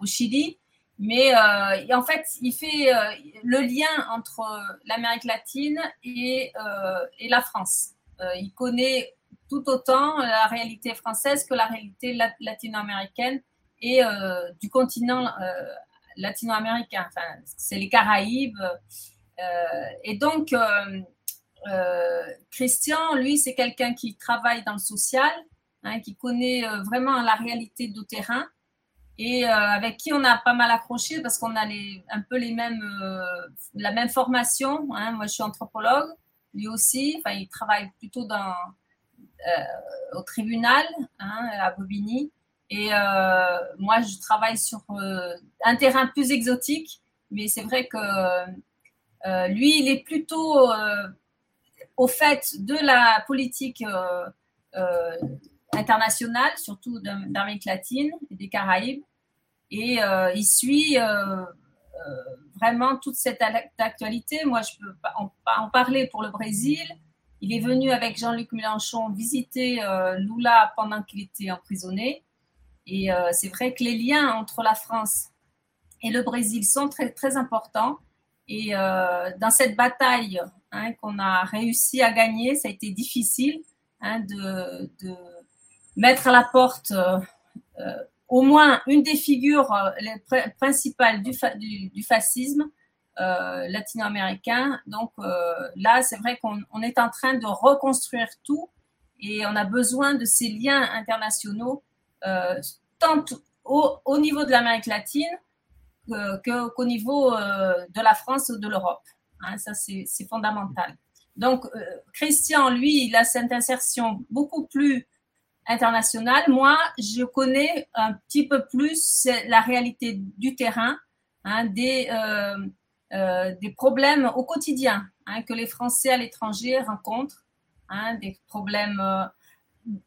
au Chili mais euh, en fait, il fait euh, le lien entre l'Amérique latine et, euh, et la France. il connaît tout autant la réalité française que la réalité latino-américaine et du continent latino-américain. Enfin, c'est les Caraïbes. Et donc, Christian, lui, c'est quelqu'un qui travaille dans le social, hein, qui connaît vraiment la réalité du terrain et euh, avec qui on a pas mal accroché parce qu'on a les, un peu les mêmes, euh, la même formation. Hein. Moi, je suis anthropologue, lui aussi. Enfin, il travaille plutôt dans, euh, au tribunal hein, à Bobigny. Et moi, je travaille sur un terrain plus exotique, mais c'est vrai que lui, il est plutôt au fait de la politique internationale, surtout d'Amérique latine et des Caraïbes. Et euh, il suit euh, euh, vraiment toute cette actualité. Moi, je peux en, parler pour le Brésil. Il est venu avec Jean-Luc Mélenchon visiter Lula pendant qu'il était emprisonné. Et c'est vrai que les liens entre la France et le Brésil sont très, très importants. Et dans cette bataille hein, qu'on a réussi à gagner, ça a été difficile hein, de, mettre à la porte au moins une des figures euh, principales du, fascisme euh, latino-américain. Donc euh, là, c'est vrai qu'on est en train de reconstruire tout et on a besoin de ces liens internationaux, tant au, niveau de l'Amérique latine qu'au niveau de la France ou de l'Europe. Hein, ça, c'est fondamental. Donc, Christian, lui, il a cette insertion beaucoup plus international, moi, je connais un petit peu plus la réalité du terrain, hein, des, euh, euh, des problèmes au quotidien hein, que les Français à l'étranger rencontrent, hein, des problèmes euh,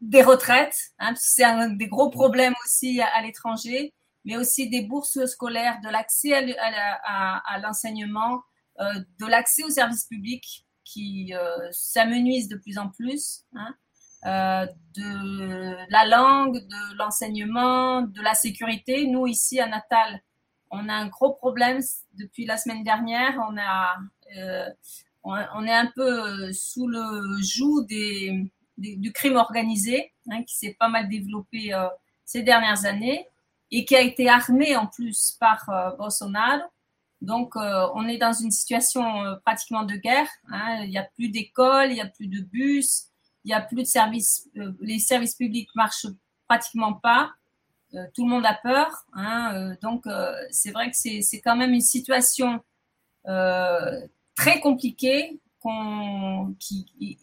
des retraites, c'est un des gros problèmes aussi à, l'étranger, mais aussi des bourses scolaires, de l'accès à, l'enseignement, de l'accès aux services publics qui s'amenuisent de plus en plus. Hein, euh, de la langue, de l'enseignement, de la sécurité. Nous, ici à Natal, on a un gros problème depuis la semaine dernière. On, euh, est un peu sous le joug du crime organisé, hein, qui s'est pas mal développé euh, ces dernières années et qui a été armé en plus par Bolsonaro. Donc, on est dans une situation pratiquement de guerre. Hein. Il n'y a plus d'école, il n'y a plus de bus, il n'y a plus de services, euh, les services publics marchent pratiquement pas. Euh, tout le monde a peur. Hein, euh, donc, c'est vrai que c'est quand même une situation très compliquée qui,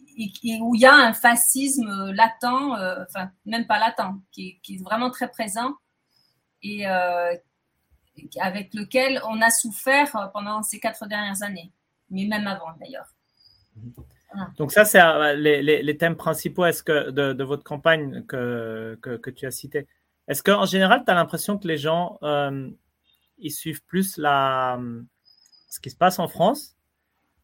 où il y a un fascisme latent, enfin, même pas latent, qui, est vraiment très présent et avec lequel on a souffert pendant ces quatre dernières années, mais même avant d'ailleurs. Donc ça, c'est euh, les, thèmes principaux que de, votre campagne que, que, tu as cité. Est-ce qu'en général, tu as l'impression que les gens, ils suivent plus la, ce qui se passe en France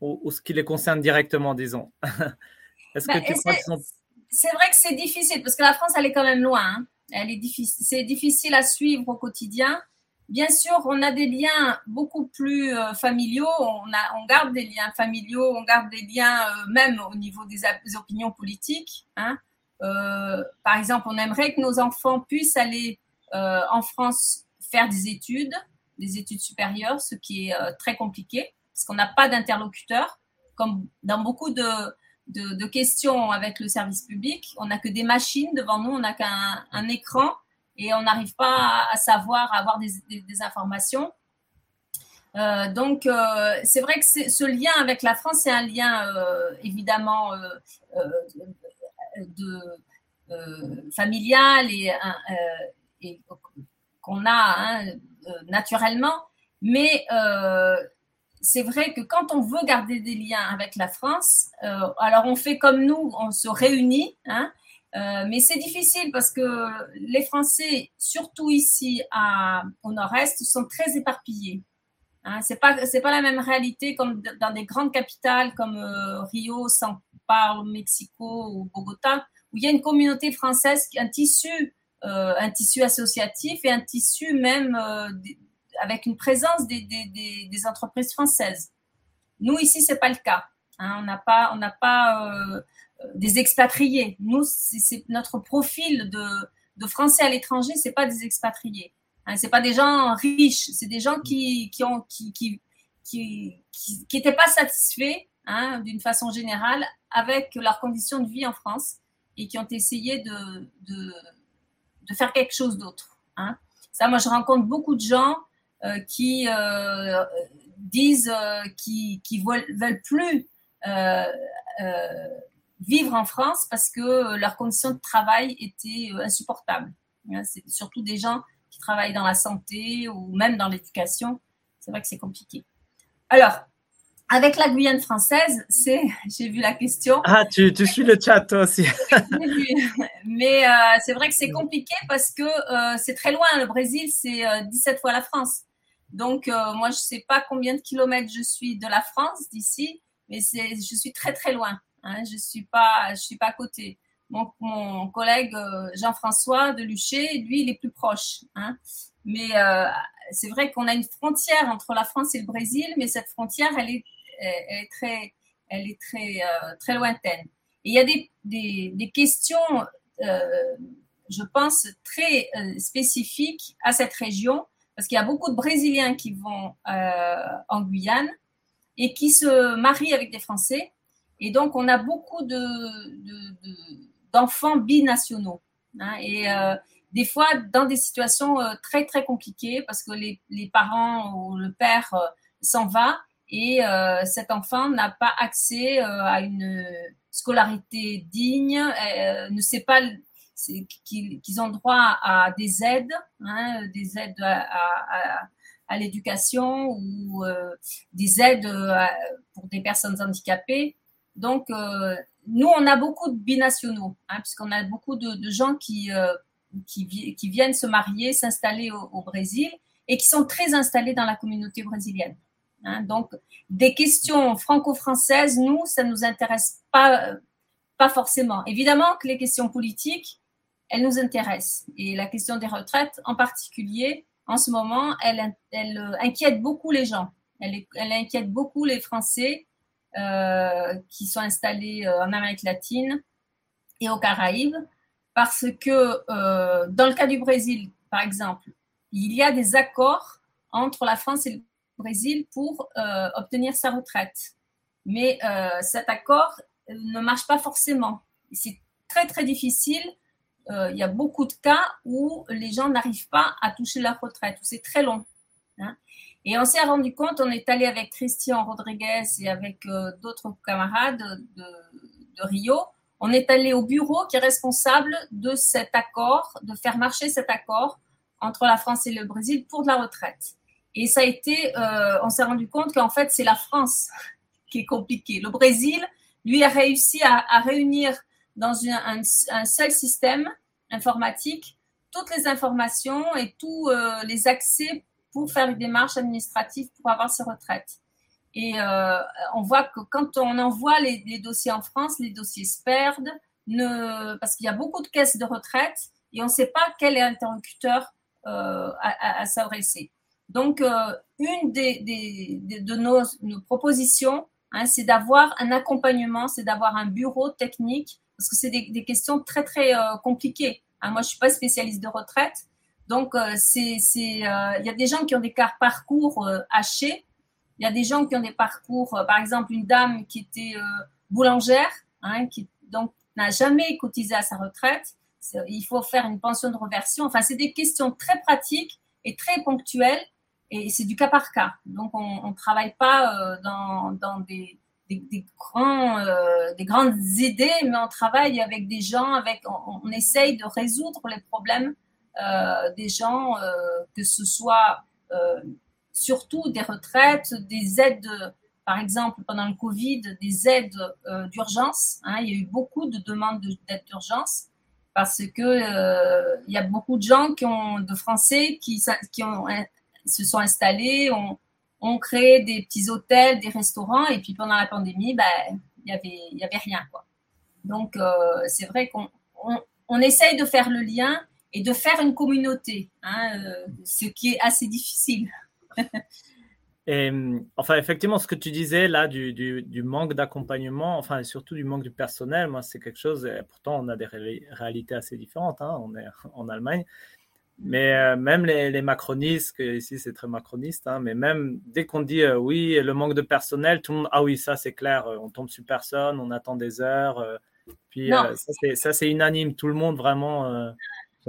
ou, ce qui les concerne directement, disons? Est-ce que bah, tu crois sont... C'est vrai que c'est difficile parce que la France, elle est quand même loin. Hein. C'est difficile à suivre au quotidien. Bien sûr, on a des liens beaucoup plus euh, familiaux, on garde des liens familiaux, on garde des liens euh, même au niveau des, opinions politiques. Hein. Euh, par exemple, on aimerait que nos enfants puissent aller en France faire des études, des études supérieures, ce qui est très compliqué parce qu'on n'a pas d'interlocuteur, comme dans beaucoup de, de, questions avec le service public. On n'a que des machines devant nous, on n'a qu'un un écran et on n'arrive pas à, savoir, à avoir des, informations. Euh, donc, euh, c'est vrai que ce lien avec la France, c'est un lien euh, évidemment de, familial et, et qu'on a hein, naturellement, mais c'est vrai que quand on veut garder des liens avec la France, euh, alors on fait comme nous, on se réunit, hein, euh, mais c'est difficile parce que les Français, surtout ici au nord-est, sont très éparpillés. Hein, c'est pas c'est pas la même réalité comme dans des grandes capitales comme euh, Rio, São Paulo, Mexico ou Bogota, où il y a une communauté française, un tissu, un tissu associatif et un tissu même avec une présence des, entreprises françaises. Nous, ici, c'est pas le cas. Hein. on n'a pas, euh, des expatriés. Nous, notre profil de, Français à l'étranger, c'est pas des expatriés. Hein, c'est pas des gens riches, c'est des gens qui n'étaient pas satisfaits hein, d'une façon générale avec leurs conditions de vie en France et qui ont essayé de faire quelque chose d'autre. Hein. Ça, moi, je rencontre beaucoup de gens qui euh, disent euh, qui qui veulent, plus vivre en France parce que leurs conditions de travail étaient insupportables. Hein, c'est surtout des gens qui travaillent dans la santé ou même dans l'éducation. C'est vrai que c'est compliqué. Alors, avec la Guyane française, c'est, j'ai vu la question. Ah, tu, tu suis le chat toi aussi. Mais c'est vrai que c'est compliqué parce que c'est très loin. Le Brésil, c'est 17 fois la France. Donc, euh, moi, je ne sais pas combien de kilomètres je suis de la France, d'ici, mais je suis très, très loin. Hein. je ne suis, pas, je suis pas à côté. Mon, mon collègue euh, Jean-François de Luché, lui, il est plus proche. Hein. Mais euh, c'est vrai qu'on a une frontière entre la France et le Brésil, mais cette frontière, elle est, elle est très, elle est très, très lointaine. Il y a des, des, des questions, je pense, très spécifiques à cette région parce qu'il y a beaucoup de Brésiliens qui vont euh, en Guyane et qui se marient avec des Français. Et donc, on a beaucoup d'enfants de, binationaux. Hein. et euh, des fois, dans des situations euh, très, très compliquées, parce que les, parents ou le père s'en va et cet enfant n'a pas accès à une scolarité digne, ne sait pas qu'ils ont droit à des aides, hein, des aides à, l'éducation ou euh, des aides euh, pour des personnes handicapées. Donc, euh, nous, on a beaucoup de binationaux, hein, puisqu'on a beaucoup de, gens qui, qui, viennent se marier, s'installer au, Brésil et qui sont très installés dans la communauté brésilienne. Hein. Donc, des questions franco-françaises, nous, ça ne nous intéresse pas, pas forcément. Évidemment que les questions politiques, elle nous intéresse. Et la question des retraites, en particulier, en ce moment, elle, elle euh, inquiète beaucoup les gens. Elle, elle inquiète beaucoup les Français euh, qui sont installés euh, en Amérique latine et aux Caraïbes, parce que dans le cas du Brésil, par exemple, il y a des accords entre la France et le Brésil pour obtenir sa retraite. Mais cet accord ne marche pas forcément. C'est très très difficile euh, il y a beaucoup de cas où les gens n'arrivent pas à toucher leur retraite, où c'est très long. Hein. Et on s'est rendu compte, on est allé avec Christian Rodriguez et avec euh, d'autres camarades de, Rio, on est allé au bureau qui est responsable de cet accord, de faire marcher cet accord entre la France et le Brésil pour de la retraite. Et ça a été, euh, on s'est rendu compte qu'en fait, c'est la France qui est compliquée. Le Brésil, lui, a réussi à, réunir dans un, seul système informatique toutes les informations et tous les accès pour faire une démarche administrative pour avoir ses retraites. Et on voit que quand on envoie les, dossiers en France, les dossiers se perdent, parce qu'il y a beaucoup de caisses de retraite et on ne sait pas quel est l'interlocuteur à, à, à s'adresser. Donc, une de nos, nos propositions, hein, c'est d'avoir un accompagnement, c'est d'avoir un bureau technique, parce que c'est des, questions très, très euh, compliquées. Hein, moi, je suis pas spécialiste de retraite, donc euh, euh, il y a des gens qui ont des parcours hachés, il y a des gens qui ont des parcours, par exemple, une dame qui était boulangère, hein, qui donc n'a jamais cotisé à sa retraite, il faut faire une pension de reversion. Enfin, c'est des questions très pratiques et très ponctuelles et c'est du cas par cas. Donc, on ne travaille pas dans, dans des, euh, des grandes idées, mais on travaille avec des gens, avec, on, essaye de résoudre les problèmes euh, des gens, euh, que ce soit surtout des retraites, des aides, par exemple, pendant le Covid, des aides d'urgence. Hein, il y a eu beaucoup de demandes d'aide d'urgence parce que il y a beaucoup de gens qui ont, de Français qui, qui se sont installés, ont, ont, créé des petits hôtels, des restaurants, et puis pendant la pandémie, ben, il n'y avait, y avait rien. Quoi. Donc, euh, c'est vrai qu'on on, on, essaye de faire le lien et de faire une communauté, hein, euh, ce qui est assez difficile. Et, enfin, effectivement, ce que tu disais là du, du, manque d'accompagnement, enfin, surtout du manque du personnel, moi, c'est quelque chose, pourtant, on a des réalités assez différentes, hein, on est en Allemagne, mais euh, même les, les, macronistes, que ici c'est très macroniste, hein, mais même dès qu'on dit euh, oui, le manque de personnel, tout le monde, ah oui, ça c'est clair, euh, on tombe sur personne, on attend des heures. Puis ça c'est unanime, tout le monde vraiment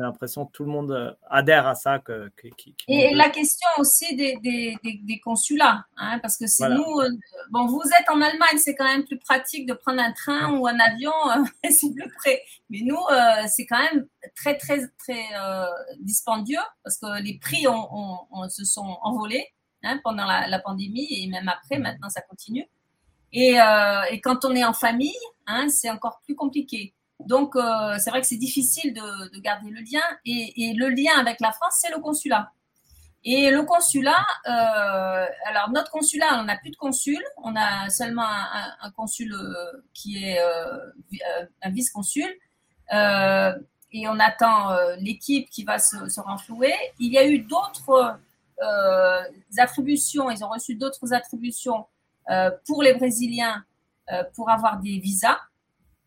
j'ai l'impression que tout le monde euh, adhère à ça. Que, que, que, et la question aussi des, des, des, des consulats, hein, parce que voilà. nous, euh, bon, vous êtes en Allemagne, c'est quand même plus pratique de prendre un train ou un avion, euh, c'est plus près. Mais nous, euh, c'est quand même très, très, très dispendieux, parce que les prix ont, ont, ont se sont envolés hein, pendant la, la, pandémie et même après, maintenant ça continue. Et, et quand on est en famille, hein, c'est encore plus compliqué. Donc, euh, c'est vrai que c'est difficile de, de, garder le lien. Et, et, le lien avec la France, c'est le consulat. Et le consulat, euh, alors notre consulat, on n'a plus de consul, on a seulement un, un consul euh, qui est euh, euh, un vice-consul. et on attend l'équipe qui va se, se, renflouer. Il y a eu d'autres attributions, ils ont reçu d'autres attributions pour les Brésiliens pour avoir des visas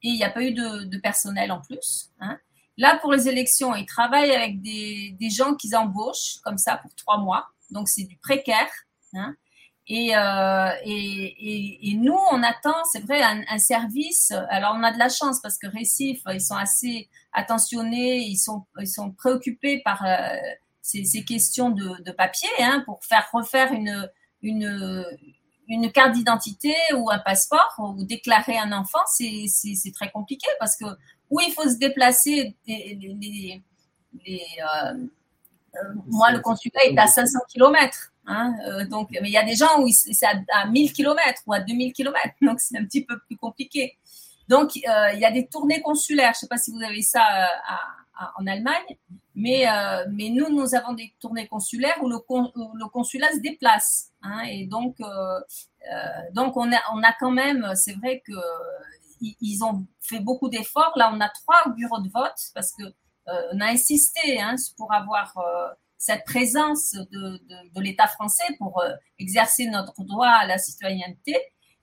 et il n'y a pas eu de, personnel en plus. Hein. Là, pour les élections, ils travaillent avec des, gens qu'ils embauchent comme ça pour trois mois. Donc, c'est du précaire. Hein. Et, euh, et, nous, on attend, c'est vrai, un, service. Alors, on a de la chance parce que Récif, ils sont assez attentionnés, ils sont, préoccupés par euh, ces, questions de, papier hein, pour faire refaire une, une carte d'identité ou un passeport ou déclarer un enfant, c'est très compliqué parce que où il faut se déplacer, les, les, les, euh, euh, moi, le consulat est à 500 km. Hein, euh, donc, mais il y a des gens où c'est à, à, 1000 km ou à 2000 km, donc c'est un petit peu plus compliqué. Donc, il y a des tournées consulaires. Je ne sais pas si vous avez ça à, à, en Allemagne, mais, mais nous, nous avons des tournées consulaires où le, con, où le consulat se déplace. Hein, et donc, euh, donc on, a, on a quand même, c'est vrai que ils ont fait beaucoup d'efforts. Là, on a trois bureaux de vote parce que on a insisté hein, pour avoir cette présence de, de, de l'État français pour exercer notre droit à la citoyenneté.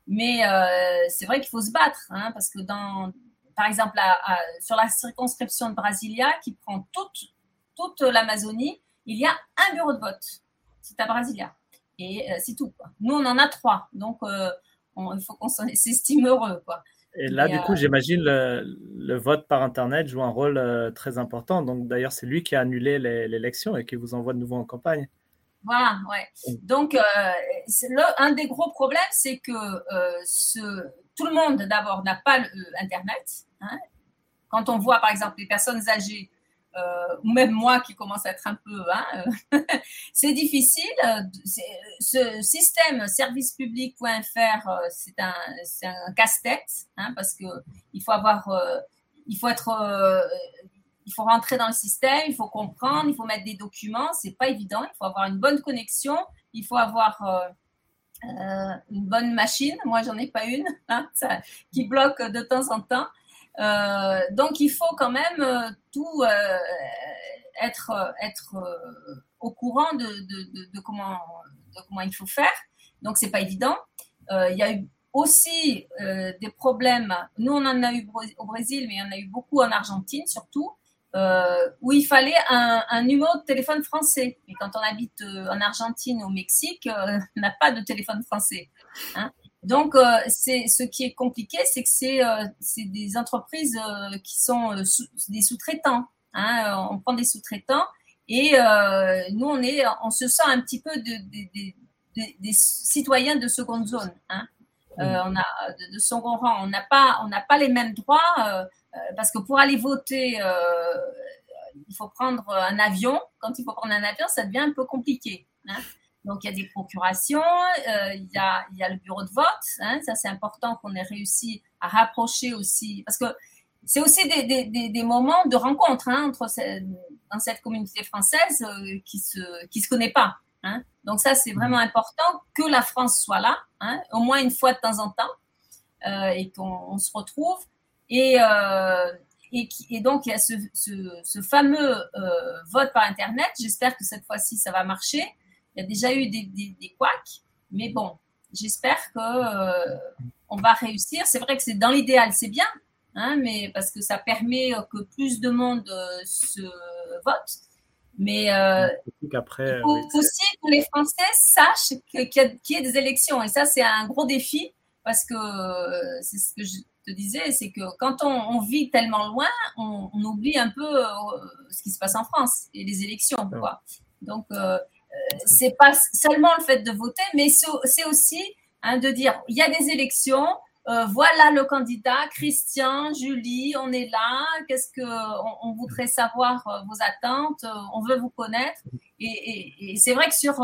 Mais euh, c'est vrai qu'il faut se battre, hein, parce que dans, par exemple, à, à, sur la circonscription de Brasilia, qui prend toute, toute l'Amazonie, il y a un bureau de vote. C'est à Brasilia. Et euh, c'est tout. Quoi. Nous, on en a trois. Donc, euh, on, il faut qu'on s'estime heureux. Quoi. Et là, Et du coup, j'imagine le, le, vote par Internet joue un rôle euh, très important. Donc, d'ailleurs, c'est lui qui a annulé l'élection et qui vous envoie de nouveau en campagne. Voilà, ouais. Donc, euh, le, un des gros problèmes, c'est que euh, ce, tout le monde, d'abord, n'a pas le, euh, Internet. Hein. Quand on voit, par exemple, les personnes âgées, euh, ou même moi qui commence à être un peu, hein, c'est difficile. Ce système servicepublic.fr, c'est un, un casse-tête, hein, parce que il faut avoir, il faut être il faut rentrer dans le système, il faut comprendre, il faut mettre des documents. C'est pas évident. Il faut avoir une bonne connexion. Il faut avoir euh, une bonne machine. Moi, j'en ai pas une hein, qui bloque de temps en temps. Donc, il faut quand même tout être, être au courant de, de, comment, de comment il faut faire. Donc, c'est pas évident. il y a eu aussi euh, des problèmes. Nous, on en a eu au Brésil, mais il y en a eu beaucoup en Argentine surtout, euh, où il fallait un, numéro de téléphone français. Et quand on habite euh, en Argentine, au Mexique, euh, on n'a pas de téléphone français. Hein. Donc, euh, c'est ce qui est compliqué, c'est que c'est c'est des entreprises qui sont des sous-traitants. Hein. On prend des sous-traitants et nous, on est, on se sent un petit peu de, de, de, des citoyens de seconde zone. Hein. Euh, on a de, second rang. On n'a pas, on n'a pas les mêmes droits euh, euh, parce que pour aller voter, il faut prendre un avion. Quand il faut prendre un avion, ça devient un peu compliqué. Hein. Donc, il y a des procurations, il, y a, il, y a, le bureau de vote. Hein. ça, c'est important qu'on ait réussi à rapprocher aussi. Parce que c'est aussi des, des, des, moments de rencontre hein, entre dans cette communauté française qui ne se, qui se connaît pas. Hein. Donc ça, c'est vraiment important que la France soit là, au moins une fois de temps en temps, euh, et qu'on se retrouve. Et, euh, donc, il y a ce, ce, ce fameux euh, vote par Internet. J'espère que cette fois-ci, ça va marcher. Il y a déjà eu des, des, des couacs, mais bon, j'espère que euh, on va réussir. C'est vrai que c'est dans l'idéal, c'est bien, hein, mais parce que ça permet que plus de monde euh, se vote. Mais euh, après, il faut aussi que les Français sachent qu'il y, a des élections. Et ça, c'est un gros défi parce que c'est ce que je te disais, c'est que quand on, vit tellement loin, on, oublie un peu ce qui se passe en France et les élections. Quoi. Donc, c'est pas seulement le fait de voter, mais c'est aussi hein, de dire il y a des élections, euh, voilà le candidat, Christian, Julie, on est là. Qu'est-ce que on, voudrait savoir euh, vos attentes, euh, on veut vous connaître. Et, c'est vrai que sur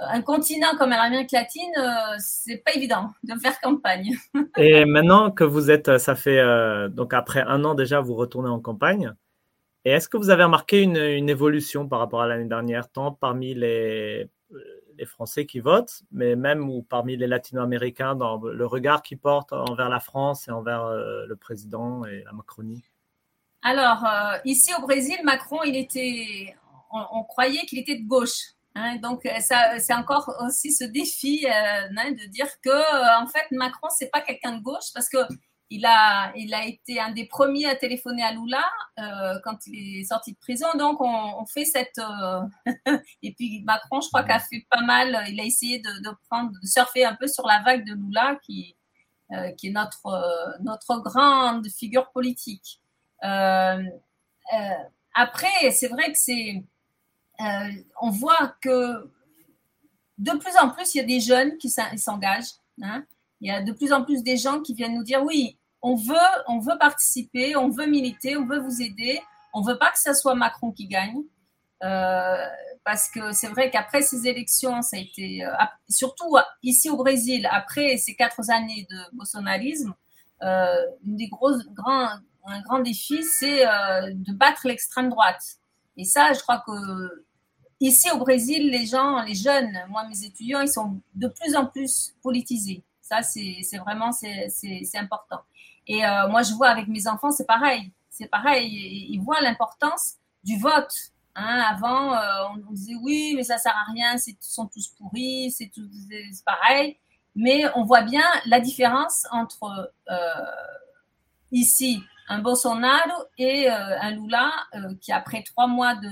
un continent comme l'Amérique latine, c'est pas évident de faire campagne. et maintenant que vous êtes, ça fait donc après un an déjà, vous retournez en campagne. Et est-ce que vous avez remarqué une, évolution par rapport à l'année dernière, tant parmi les les Français qui votent, mais même ou parmi les Latino-Américains dans le regard qu'ils portent envers la France et envers euh, le président et la Macronie? Alors, euh, ici au Brésil, Macron, il était, on, croyait qu'il était de gauche. Hein, donc, c'est encore aussi ce défi euh, hein, de dire que, en fait, Macron, c'est pas quelqu'un de gauche parce que il a, il a été un des premiers à téléphoner à Lula euh, quand il est sorti de prison. Donc, on, fait cette. Euh, et puis, Macron, je crois qu'a fait pas mal. Il a essayé de, prendre, surfer un peu sur la vague de Lula, qui, euh, qui est notre, notre grande figure politique. Après, c'est vrai que c'est. on voit que de plus en plus, il y a des jeunes qui s'engagent. Hein. Il y a de plus en plus des gens qui viennent nous dire oui, on veut, on veut participer, on veut militer, on veut vous aider. On veut pas que ce soit Macron qui gagne. Euh, parce que c'est vrai qu'après ces élections, ça a été, euh, surtout ici au Brésil, après ces quatre années de bolsonarisme, euh, une des grosses, un grand défi, c'est euh, de battre l'extrême droite. Et ça, je crois que ici au Brésil, les gens, les jeunes, moi mes étudiants, ils sont de plus en plus politisés. Ça, c'est vraiment c'est important. Et euh, moi, je vois avec mes enfants, c'est pareil. C'est pareil. Ils voient l'importance du vote. Hein. Avant, euh, on disait oui, mais ça sert à rien, ils sont tous pourris, c'est pareil. Mais on voit bien la différence entre euh, ici un Bolsonaro et un Lula qui, après trois mois de,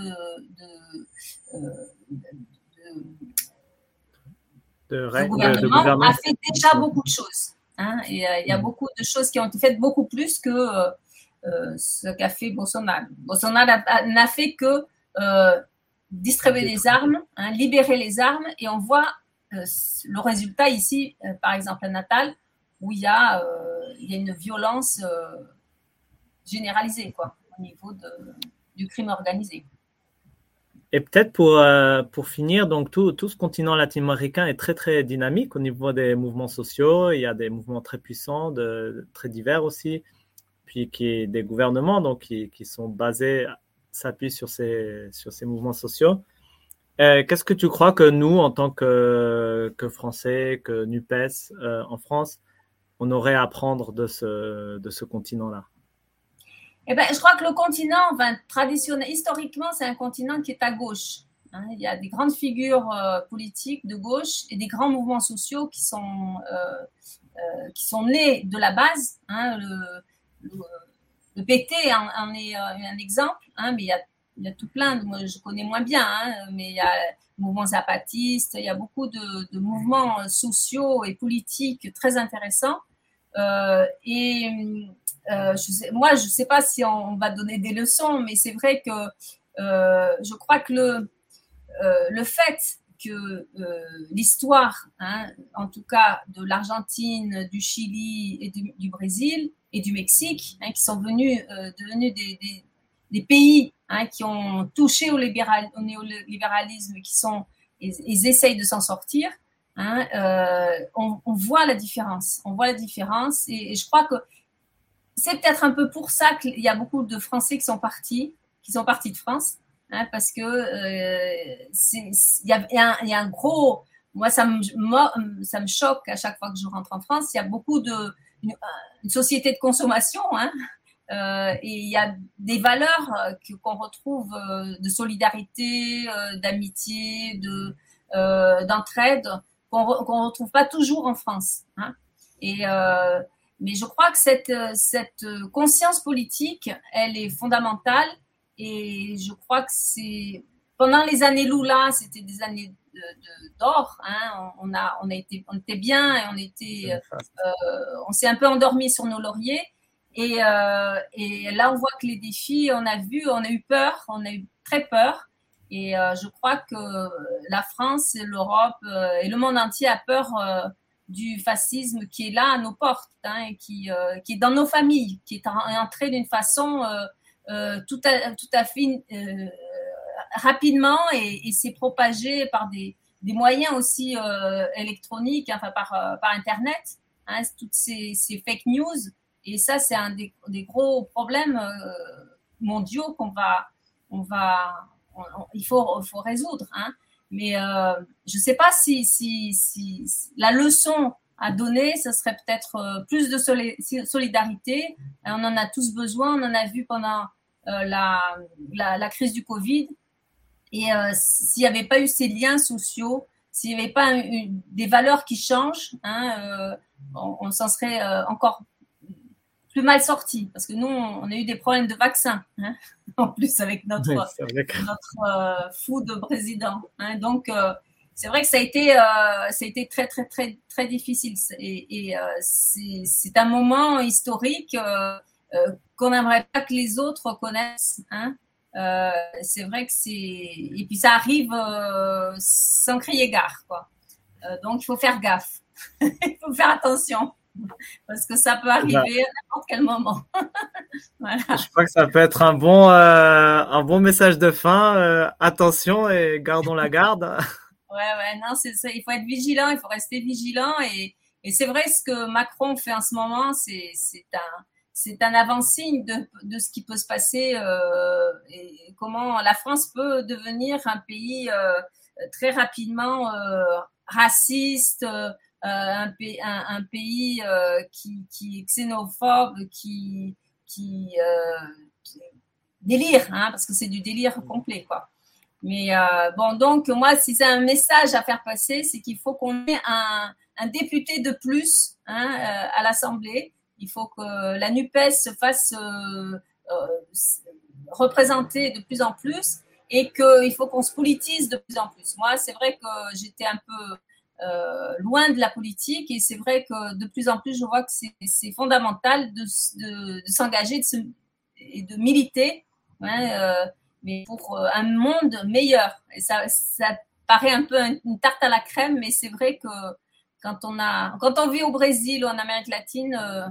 gouvernement, a fait déjà beaucoup de choses. Hein, et euh, il y a mm. beaucoup de choses qui ont été faites beaucoup plus que euh, euh, ce qu'a fait Bolsonaro. Bolsonaro n'a fait que distribuer les armes, hein, libérer les armes, et on voit le résultat ici, par exemple à Natal, où il y a, il y a une violence généralisée quoi, au niveau de, du crime organisé. Et peut-être pour, euh, pour finir, donc tout, tout ce continent latino-américain est très très dynamique au niveau des mouvements sociaux. Il y a des mouvements très puissants, très divers aussi. puis qui des gouvernements donc qui, qui sont basés, s'appuient sur ces, sur ces mouvements sociaux. Qu'est-ce que tu crois que nous, en tant que, que Français, que NUPES en France, on aurait à apprendre de ce, de ce continent-là? Eh ben, je crois que le continent, traditionnel, historiquement, c'est un continent qui est à gauche. Hein. Il y a des grandes figures euh, politiques de gauche et des grands mouvements sociaux qui sont, euh, euh, qui sont nés de la base. Hein. Le, le, PT en, est un exemple, hein, mais il y, a, a, tout plein, je connais moins bien, mais il y a le mouvement zapatiste, il y a beaucoup de, de mouvements sociaux et politiques très intéressants. et euh, moi, je ne sais pas si on va donner des leçons, mais c'est vrai que euh, je crois que le, euh, le fait que l'histoire, hein, en tout cas de l'Argentine, du Chili et du, Brésil et du Mexique, hein, qui sont venus, devenus des, pays hein, qui ont touché au, libéral, au qui sont, ils, essayent de s'en sortir. On, voit la différence. On voit la différence et je crois que c'est peut-être un peu pour ça qu'il y a beaucoup de Français qui sont partis, qui sont partis de France, hein, parce que euh, il y, a un gros, moi ça me, ça me choque à chaque fois que je rentre en France, il y a beaucoup de une, société de consommation, hein, euh, et il y a des valeurs qu'on retrouve euh, de solidarité, euh, d'amitié, de euh, d'entraide qu'on ne retrouve pas toujours en France. Hein. Et euh, mais je crois que cette, euh, cette euh, conscience politique, elle est fondamentale et je crois que c'est pendant les années Lula, c'était des années d'or. De, hein, on, a, on a été, on était bien et on était, euh, on s'est un peu endormi sur nos lauriers. Et, euh, et, là, on voit que les défis, on a vu, on a eu peur, on a eu très peur. Et euh, je crois que la France, l'Europe et le monde entier a peur du fascisme qui est là à nos portes, hein, et qui, euh, qui est dans nos familles, qui est entré d'une façon euh, euh, tout, à, tout à fait rapidement et, et s'est propagé par des, des moyens aussi électroniques, enfin par, par Internet, hein, toutes ces, ces, fake news. Et ça, c'est un des, des, gros problèmes mondiaux qu'on va, on va, il faut, faut résoudre. Hein. Mais euh, je ne sais pas si, si, si, la leçon à donner, ce serait peut-être euh, plus de solidarité. On en a tous besoin. On en a vu pendant euh, la, la, crise du Covid. Et euh, s'il n'y avait pas eu ces liens sociaux, s'il n'y avait pas des valeurs qui changent, hein, euh, on, on s'en serait encore plus mal sorti parce que nous, on a eu des problèmes de vaccins, hein, en plus avec notre, notre euh, fou de président. Hein, donc, euh, c'est vrai que ça a été, euh, ça a été très, très, très, très difficile. Et, et c'est un moment historique qu'on n'aimerait pas que les autres connaissent. Hein. c'est vrai que c'est. Et puis, ça arrive sans crier gare, quoi. donc, il faut faire gaffe. il faut faire attention parce que ça peut arriver à n'importe quel moment. Je crois que ça peut être un bon, euh, un bon message de fin. Euh, attention et gardons la garde. ouais, ouais, non, c'est ça. Il faut être vigilant, il faut rester vigilant. Et, et c'est vrai, ce que Macron fait en ce moment, c'est un, c'est un avant-signe de, de, ce qui peut se passer euh, et comment la France peut devenir un pays très rapidement raciste, euh, un, pays euh, qui, est xénophobe, qui, qui, euh, délire, hein, parce que c'est du délire complet, quoi. Mais bon, donc moi, si c'est un message à faire passer, c'est qu'il faut qu'on ait un, un, député de plus hein, à l'Assemblée. Il faut que la NUPES se fasse euh, représenter de plus en plus et qu'il faut qu'on se politise de plus en plus. Moi, c'est vrai que j'étais un peu euh, loin de la politique. Et c'est vrai que de plus en plus, je vois que c'est fondamental de, de, de s'engager et de militer, hein, euh, mais pour euh, un monde meilleur. Et ça, ça paraît un peu une tarte à la crème, mais c'est vrai que quand on a, quand on vit au Brésil ou en Amérique latine, euh,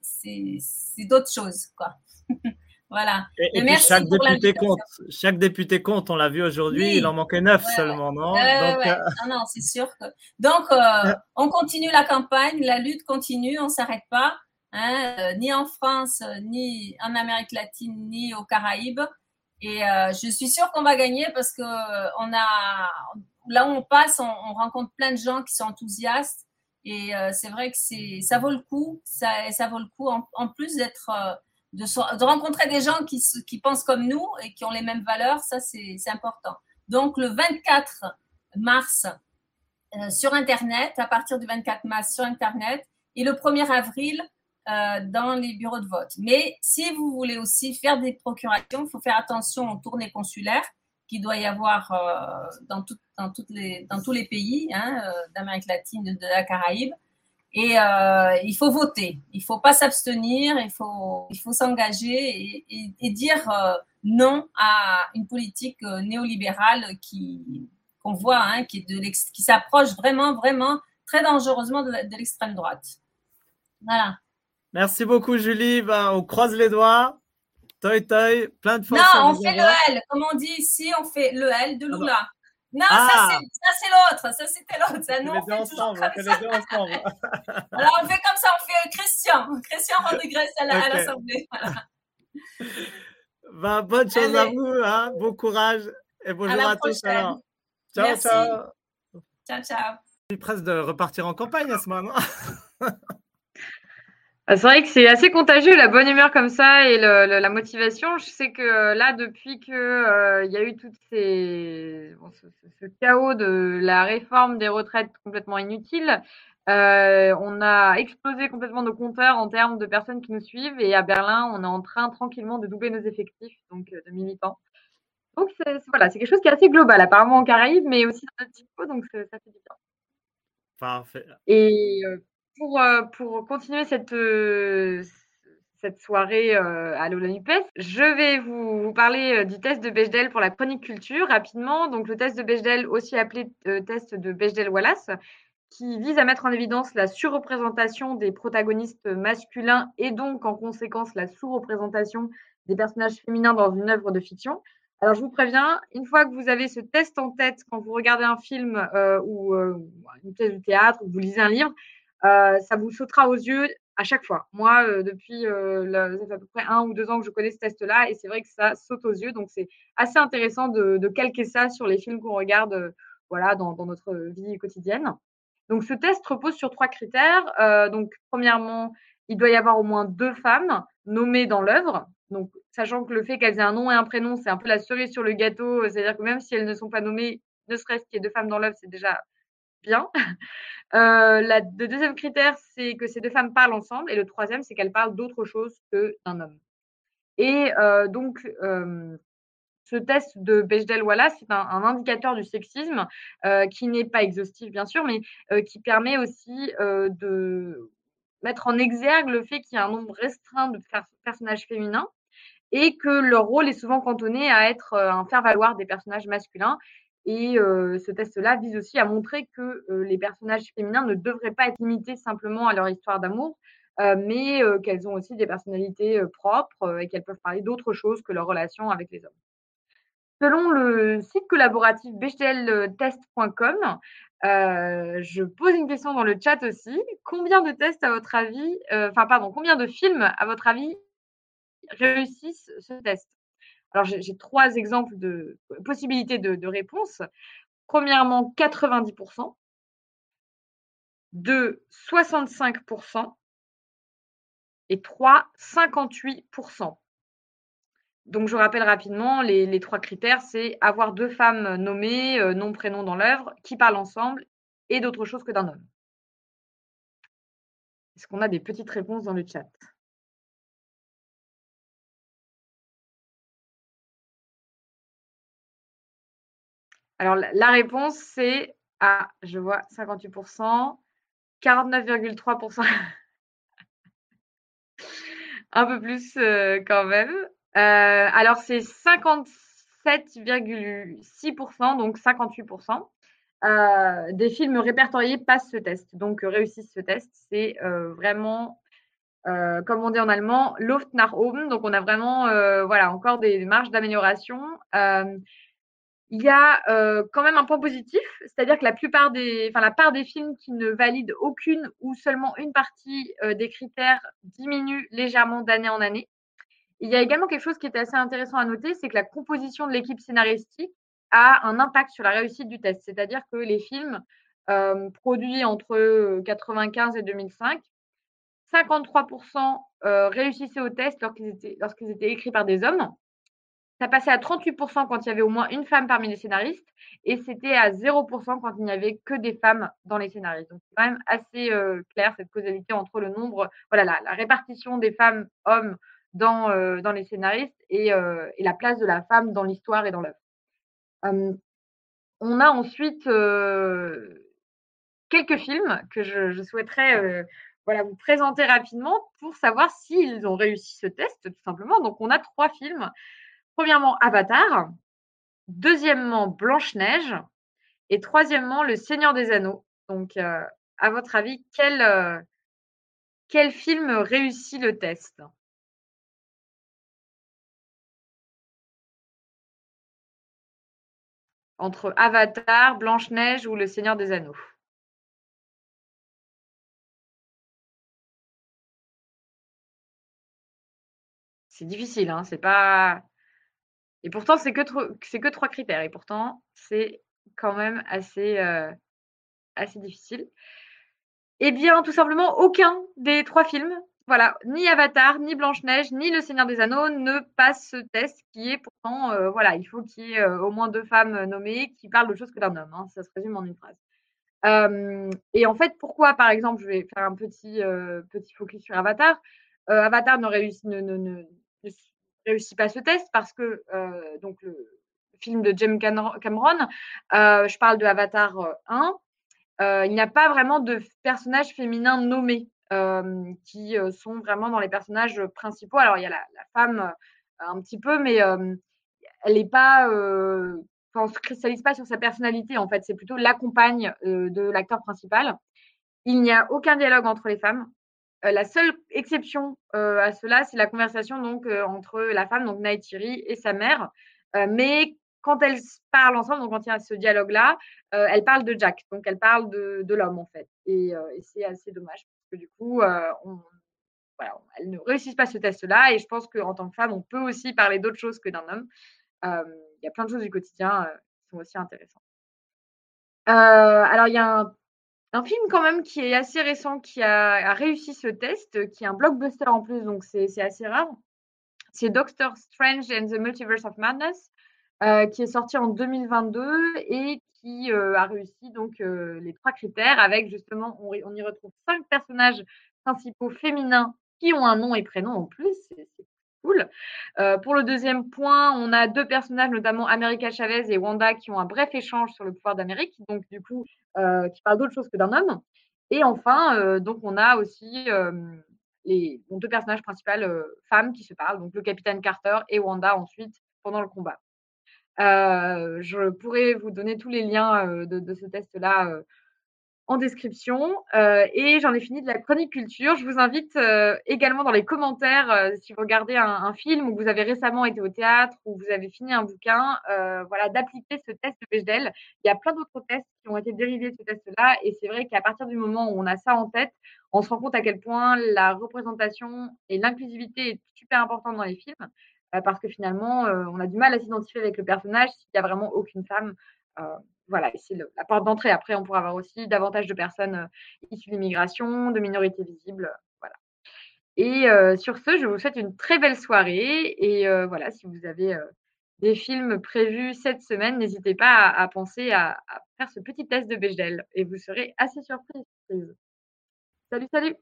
c'est d'autres choses, quoi. Voilà. Et, merci chaque député compte. Chaque député compte. On l'a vu aujourd'hui. Il en manquait neuf seulement, non? Donc, euh, Non, non, c'est sûr que. Donc, euh, on continue la campagne. La lutte continue. On s'arrête pas. hein, ni en France, ni en Amérique latine, ni aux Caraïbes. Et je suis sûre qu'on va gagner parce que on a, là où on passe, on, on, rencontre plein de gens qui sont enthousiastes. Et c'est vrai que c'est, ça vaut le coup. Ça, ça vaut le coup en, en plus d'être de, rencontrer des gens qui, pensent comme nous et qui ont les mêmes valeurs, ça c'est important. Donc le 24 mars euh, sur Internet, à partir du 24 mars sur Internet, et le 1er avril euh, dans les bureaux de vote. Mais si vous voulez aussi faire des procurations, il faut faire attention aux tournées consulaires qu'il doit y avoir euh, dans, dans, les, dans tous les pays hein, d'Amérique latine, de la Caraïbe. Et euh, il faut voter. Il faut pas s'abstenir. Il faut, il faut s'engager et, et, et, dire euh, non à une politique euh, néolibérale qui qu'on voit, hein, qui, qui s'approche vraiment, vraiment très dangereusement de, de l'extrême droite. Voilà. Merci beaucoup, Julie. Ben, on croise les doigts. Toi, toi, plein de fois. Non, on fait le L. Comme on dit ici, on fait le L de Lula. Non, ah. ça c'est l'autre, ça c'était l'autre. Ça, nous, on fait ensemble, on fait les deux ensemble. Alors on fait comme ça, on fait Christian, Christian Rodriguez à l'Assemblée. La, okay. voilà. ben, bonne chance Allez. à vous, hein. bon courage et bonjour à, à tous. Alors. Ciao, Merci. ciao. Ciao, ciao. Je suis presque de repartir en campagne à ce moment. Ah, c'est vrai que c'est assez contagieux la bonne humeur comme ça et le, le, la motivation. Je sais que euh, là, depuis que euh, il y a eu tout ces, bon, ce, ce, chaos de la réforme des retraites complètement inutile, euh, on a explosé complètement nos compteurs en termes de personnes qui nous suivent et à Berlin, on est en train tranquillement de doubler nos effectifs donc euh, de militants. Donc c'est voilà, c'est quelque chose qui est assez global, apparemment en Caraïbes, mais aussi dans notre typo, donc ça fait du bien. Parfait. Et euh, pour continuer cette, euh, soirée euh, à l'Olanupes, je vais vous, parler du test de Bechdel pour la chronique culture rapidement. Donc, le test de Bechdel, aussi appelé test de Bechdel-Wallace, qui vise à mettre en évidence la surreprésentation des protagonistes masculins et donc, en conséquence, la sous-représentation des personnages féminins dans une œuvre de fiction. Alors, je vous préviens, une fois que vous avez ce test en tête, quand vous regardez un film euh, ou euh, une pièce de théâtre ou vous lisez un livre, euh, ça vous sautera aux yeux à chaque fois. Moi, euh, depuis, euh, ça fait à peu près un ou deux ans que je connais ce test-là et c'est vrai que ça saute aux yeux. Donc, c'est assez intéressant de, de, calquer ça sur les films qu'on regarde voilà, dans, dans, notre vie quotidienne. Donc, ce test repose sur trois critères. Donc, premièrement, il doit y avoir au moins deux femmes nommées dans l'œuvre. Donc, sachant que le fait qu'elles aient un nom et un prénom, c'est un peu la cerise sur le gâteau. C'est-à-dire que même si elles ne sont pas nommées, ne serait-ce qu'il y ait deux femmes dans l'œuvre, c'est déjà bien. Euh, le deuxième critère, c'est que ces deux femmes parlent ensemble. Et le troisième, c'est qu'elles parlent d'autre chose que d'un homme. Et euh, donc, euh, ce test de Bechdel-Wallace, c'est un, indicateur du sexisme euh, qui n'est pas exhaustif, bien sûr, mais euh, qui permet aussi euh, de mettre en exergue le fait qu'il y a un nombre restreint de personnages féminins et que leur rôle est souvent cantonné à être un faire-valoir des personnages masculins et euh, ce test-là vise aussi à montrer que euh, les personnages féminins ne devraient pas être limités simplement à leur histoire d'amour, euh, mais qu'elles ont aussi des personnalités propres et qu'elles peuvent parler d'autre chose que leur relation avec les hommes. Selon le site collaboratif bechdeltest.com, je pose une question dans le chat aussi. Combien de tests, à votre avis, enfin, pardon, combien de films, à votre avis, réussissent ce test? Alors, j'ai trois exemples de possibilités de, de réponse. Premièrement, 90%. Deux, 65%. Et trois, 58%. Donc, je rappelle rapidement, les, trois critères, c'est avoir deux femmes nommées, euh, nom, prénom dans l'œuvre, qui parlent ensemble, et d'autre chose que d'un homme. Est-ce qu'on a des petites réponses dans le chat? Alors, la réponse, c'est Ah, je vois 58%, 49,3%. Un peu plus euh, quand même. Euh, alors, c'est 57,6%, donc 58%. Euh, des films répertoriés passent ce test, donc réussissent ce test. C'est vraiment, comme on dit en allemand, Luft nach oben. Donc, on a vraiment, voilà, encore des marges d'amélioration. Il y a euh, quand même un point positif, c'est-à-dire que la plupart des, enfin la part des films qui ne valident aucune ou seulement une partie euh, des critères diminue légèrement d'année en année. Il y a également quelque chose qui est assez intéressant à noter, c'est que la composition de l'équipe scénaristique a un impact sur la réussite du test. C'est-à-dire que les films euh, produits entre 95 et 2005, 53% réussissaient au test lorsqu'ils étaient, lorsqu'ils étaient écrits par des hommes ça passait à 38% quand il y avait au moins une femme parmi les scénaristes et c'était à 0% quand il n'y avait que des femmes dans les scénaristes. Donc c'est quand même assez euh, clair cette causalité entre le nombre, voilà, la, répartition des femmes hommes dans, euh, dans les scénaristes et, euh, et, la place de la femme dans l'histoire et dans l'œuvre. Hum, on a ensuite quelques films que je, je souhaiterais voilà, vous présenter rapidement pour savoir s'ils ont réussi ce test, tout simplement. Donc on a trois films Premièrement, Avatar. Deuxièmement, Blanche-Neige. Et troisièmement, Le Seigneur des Anneaux. Donc, euh, à votre avis, quel, euh, quel film réussit le test? Entre Avatar, Blanche-Neige ou Le Seigneur des Anneaux C'est difficile, hein c'est pas. Et pourtant, c'est que, trois critères. Et pourtant, c'est quand même assez, euh, assez difficile. Eh bien, tout simplement, aucun des trois films, voilà, ni Avatar, ni Blanche-Neige, ni Le Seigneur des Anneaux ne passe ce test qui est pourtant, euh, voilà, il faut qu'il y ait euh, au moins deux femmes nommées qui parlent de choses que d'un homme. Hein, ça se résume en une phrase. et en fait, pourquoi, par exemple, je vais faire un petit, focus sur Avatar. Avatar ne réussit, réussit pas ce test parce que donc le film de James Cameron, je parle de Avatar 1, euh, il n'y a pas vraiment de personnages féminins nommés qui sont vraiment dans les personnages principaux. Alors il y a la, femme un petit peu, mais elle n'est pas on se cristallise pas sur sa personnalité, en fait, c'est plutôt la compagne de l'acteur principal. Il n'y a aucun dialogue entre les femmes. La seule exception à cela, c'est la conversation donc entre la femme, donc Naitiri, et sa mère. mais quand elles parlent ensemble, donc quand il y a ce dialogue-là, elles parlent de Jack, donc elles parlent de, de l'homme en fait. Et, c'est assez dommage parce que du coup, elles ne réussissent pas ce test-là. Et je pense qu'en tant que femme, on peut aussi parler d'autre chose que d'un homme. Il y a plein de choses du quotidien qui sont aussi intéressantes. alors, il y a un un film quand même qui est assez récent, qui a, réussi ce test, qui est un blockbuster en plus, donc c'est assez rare. C'est Doctor Strange and the Multiverse of Madness, euh, qui est sorti en 2022 et qui euh, a réussi donc euh, les trois critères avec justement, on, y retrouve cinq personnages principaux féminins qui ont un nom et prénom en plus. Cool. Euh, pour le deuxième point, on a deux personnages, notamment America Chavez et Wanda, qui ont un bref échange sur le pouvoir d'Amérique, donc du coup, euh, qui parlent d'autre chose que d'un homme. Et enfin, euh, donc on a aussi les deux personnages principaux femmes qui se parlent, donc le capitaine Carter et Wanda ensuite pendant le combat. je pourrais vous donner tous les liens de, ce test-là en description. Euh, et j'en ai fini de la chronique culture. Je vous invite euh, également dans les commentaires, euh, si vous regardez un, film ou vous avez récemment été au théâtre ou vous avez fini un bouquin, voilà, d'appliquer ce test de Bechdel. Il y a plein d'autres tests qui ont été dérivés de ce test-là. Et c'est vrai qu'à partir du moment où on a ça en tête, on se rend compte à quel point la représentation et l'inclusivité est super importante dans les films. parce que finalement, on a du mal à s'identifier avec le personnage s'il n'y a vraiment aucune femme voilà, c'est la porte d'entrée. Après, on pourra avoir aussi davantage de personnes euh, issues de l'immigration, de minorités visibles. Voilà. Et euh, sur ce, je vous souhaite une très belle soirée. Et euh, voilà, si vous avez des films prévus cette semaine, n'hésitez pas à, penser à, faire ce petit test de Bechdel et vous serez assez surpris. Salut, salut.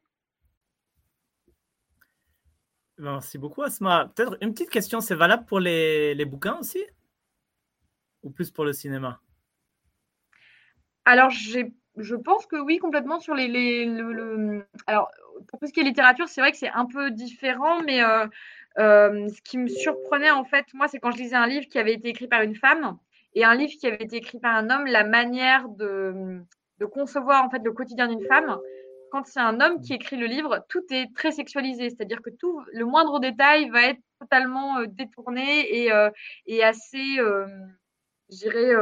Merci beaucoup, Asma. Peut-être une petite question, c'est valable pour les bouquins aussi? Ou plus pour le cinéma? Alors, je pense que oui, complètement sur les. les le, alors, pour tout ce qui est littérature, c'est vrai que c'est un peu différent, mais euh, euh, ce qui me surprenait, en fait, moi, c'est quand je lisais un livre qui avait été écrit par une femme et un livre qui avait été écrit par un homme, la manière de, de concevoir, en fait, le quotidien d'une femme. Quand c'est un homme qui écrit le livre, tout est très sexualisé, c'est-à-dire que tout, le moindre détail va être totalement euh, détourné et, et assez dirais,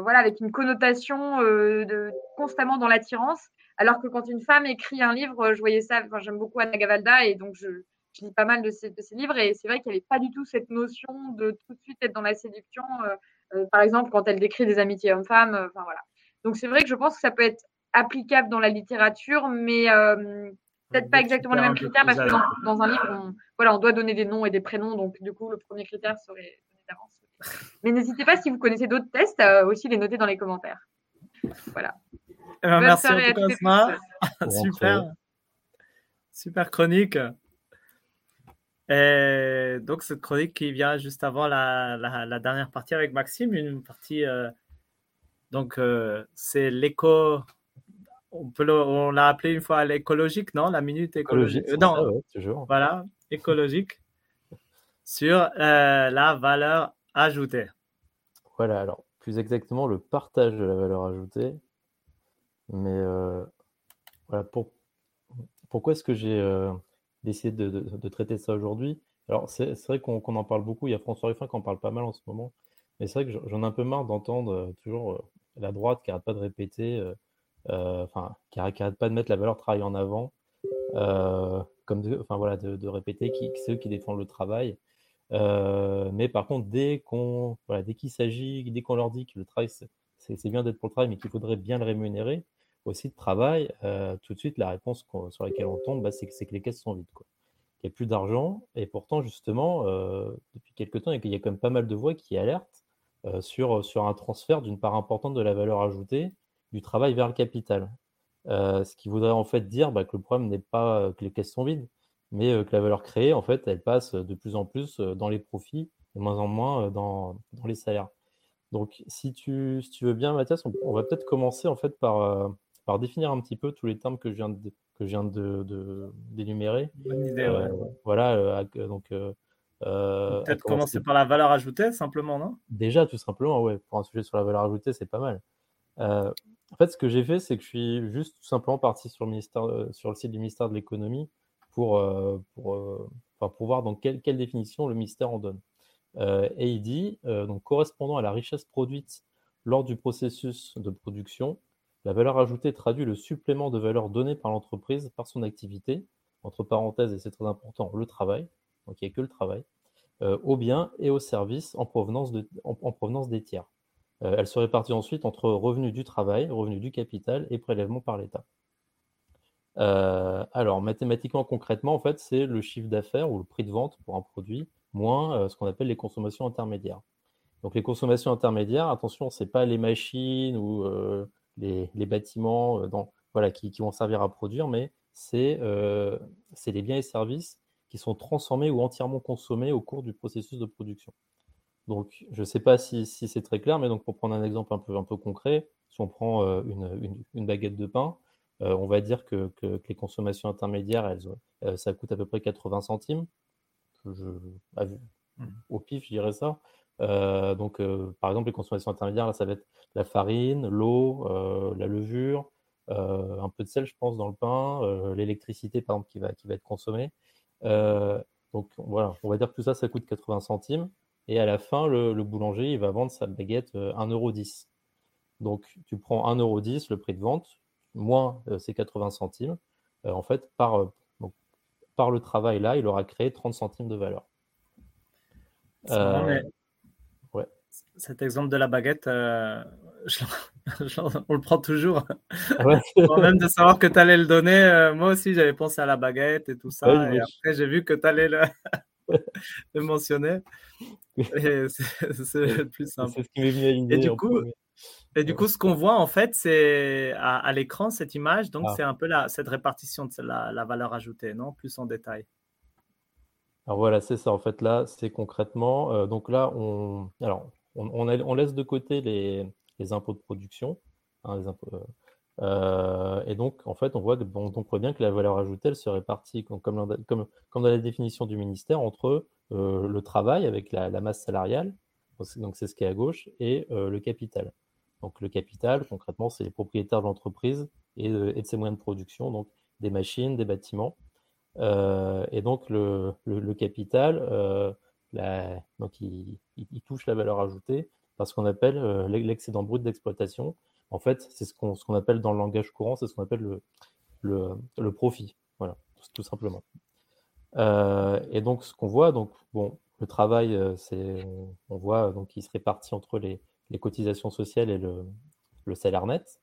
voilà, avec une connotation de, constamment dans l'attirance. Alors que quand une femme écrit un livre, je voyais ça, enfin, j'aime beaucoup Anna Gavalda et donc je, je lis pas mal de ses, de ses livres et c'est vrai qu'il n'y avait pas du tout cette notion de tout de suite être dans la séduction. par exemple, quand elle décrit des amitiés hommes-femmes, enfin voilà. Donc c'est vrai que je pense que ça peut être applicable dans la littérature, mais euh, peut-être pas exactement les mêmes critères parce que dans, un livre, on, voilà, on doit donner des noms et des prénoms. Donc du coup, le premier critère serait d'avance. Mais n'hésitez pas si vous connaissez d'autres tests, à aussi les noter dans les commentaires. Voilà. Eh ben, merci en tout cas, Super. Super chronique. Et donc, cette chronique qui vient juste avant la, la, dernière partie avec Maxime, une partie. Euh, donc, euh, c'est l'éco on peut on l'a appelé une fois l'écologique, non? La minute écologique. Euh, non, toujours. Voilà, écologique sur euh, la valeur ajoutée. Voilà, alors plus exactement le partage de la valeur ajoutée. Mais euh, voilà, pour, pourquoi est-ce que j'ai décidé de, traiter ça aujourd'hui? Alors c'est vrai qu'on en parle beaucoup, il y a François Ruffin qui en parle pas mal en ce moment, mais c'est vrai que j'en ai un peu marre d'entendre toujours la droite qui n'arrête pas de répéter euh, enfin, qui n'arrête pas de mettre la valeur travail en avant, euh, comme de, enfin voilà, de, répéter qui, c'est eux qui défendent le travail. Euh, mais par contre, dès qu'on, voilà, dès qu'il s'agit, dès qu'on leur dit que le travail c'est bien d'être pour le travail, mais qu'il faudrait bien le rémunérer aussi de travail, tout de suite la réponse sur laquelle on tombe, bah, c'est que, les caisses sont vides. Il n'y a plus d'argent, et pourtant justement, depuis quelques temps, il y a quand même pas mal de voix qui alertent sur, sur un transfert d'une part importante de la valeur ajoutée du travail vers le capital. Euh, ce qui voudrait en fait dire bah, que le problème n'est pas euh, que les caisses sont vides, mais euh, que la valeur créée, en fait, elle passe de plus en plus dans les profits, de moins en moins dans, dans les salaires. Donc, si tu, si tu veux bien, Mathias, on, va peut-être commencer en fait par, par définir un petit peu tous les termes que je viens de, que je viens de, d'énumérer. Bonne idée, ouais. Voilà, donc. peut-être commencer par la valeur ajoutée, simplement, non? Déjà, tout simplement, ouais. Pour un sujet sur la valeur ajoutée, c'est pas mal. Euh, en fait, ce que j'ai fait, c'est que je suis juste tout simplement parti sur le, ministère, euh, sur le site du ministère de l'économie pour, euh, pour, pour, voir dans quelle, quelle, définition le ministère en donne. et il dit, correspondant à la richesse produite lors du processus de production, la valeur ajoutée traduit le supplément de valeur donné par l'entreprise par son activité, entre parenthèses, et c'est très important, le travail, donc il n'y a que le travail, aux biens et aux services en provenance, de, en provenance des tiers. Euh, elle se répartit ensuite entre revenus du travail, revenus du capital et prélèvements par l'État. Euh, alors, mathématiquement, concrètement, en fait, c'est le chiffre d'affaires ou le prix de vente pour un produit moins euh, ce qu'on appelle les consommations intermédiaires. Donc, les consommations intermédiaires, attention, ce n'est pas les machines ou les, bâtiments voilà, qui, vont servir à produire, mais c'est les biens et services qui sont transformés ou entièrement consommés au cours du processus de production. Donc, je ne sais pas si, c'est très clair, mais donc pour prendre un exemple un peu, un peu concret, si on prend euh, une, baguette de pain, euh, on va dire que, les consommations intermédiaires, elles, euh, ça coûte à peu près 80 centimes. Je, mmh. au pif, je dirais ça. donc, par exemple, les consommations intermédiaires, là, ça va être la farine, l'eau, la levure, un peu de sel, je pense, dans le pain, l'électricité, par exemple, qui va, qui va être consommée. donc, voilà, on va dire que tout ça, ça coûte 80 centimes. Et à la fin, le, boulanger, il va vendre sa baguette 1,10€. Euh, Donc, tu prends 1,10€, le prix de vente, moins euh, ces 80 centimes. Euh, en fait, par, par le travail là, il aura créé 30 centimes de valeur. ouais. Cet exemple de la baguette, on le prend toujours. Ouais. même de savoir que tu allais le donner, moi aussi j'avais pensé à la baguette et tout ça. et après j'ai vu que tu allais le, le mentionner. C'est plus simple. C'est ce qui m'est venu à l'idée. Et du coup, et du coup, ce qu'on voit en fait, c'est à, l'écran cette image. Donc, ah. c'est un peu la, cette répartition de la, la, valeur ajoutée, non? Plus en détail. Alors voilà, c'est ça. En fait, là, c'est concrètement. Euh, donc là, on, alors, on, on, laisse de côté les, les impôts de production, hein, les impôts, euh, euh, et donc, en fait, on voit, bon, on voit bien que la valeur ajoutée, elle se répartit, comme, comme, comme dans la définition du ministère, entre euh, le travail avec la, masse salariale, donc c'est ce qui est à gauche, et euh, le capital. Donc le capital, concrètement, c'est les propriétaires de l'entreprise et, de ses moyens de production, donc des machines, des bâtiments. et donc le, capital, donc il, touche la valeur ajoutée par ce qu'on appelle l'excédent brut d'exploitation. En fait, c'est ce qu'on appelle dans le langage courant, c'est ce qu'on appelle le, profit. Voilà, tout, simplement. et donc, ce qu'on voit, donc, le travail, c'est, on, voit donc il se répartit entre les, les cotisations sociales et le, salaire net.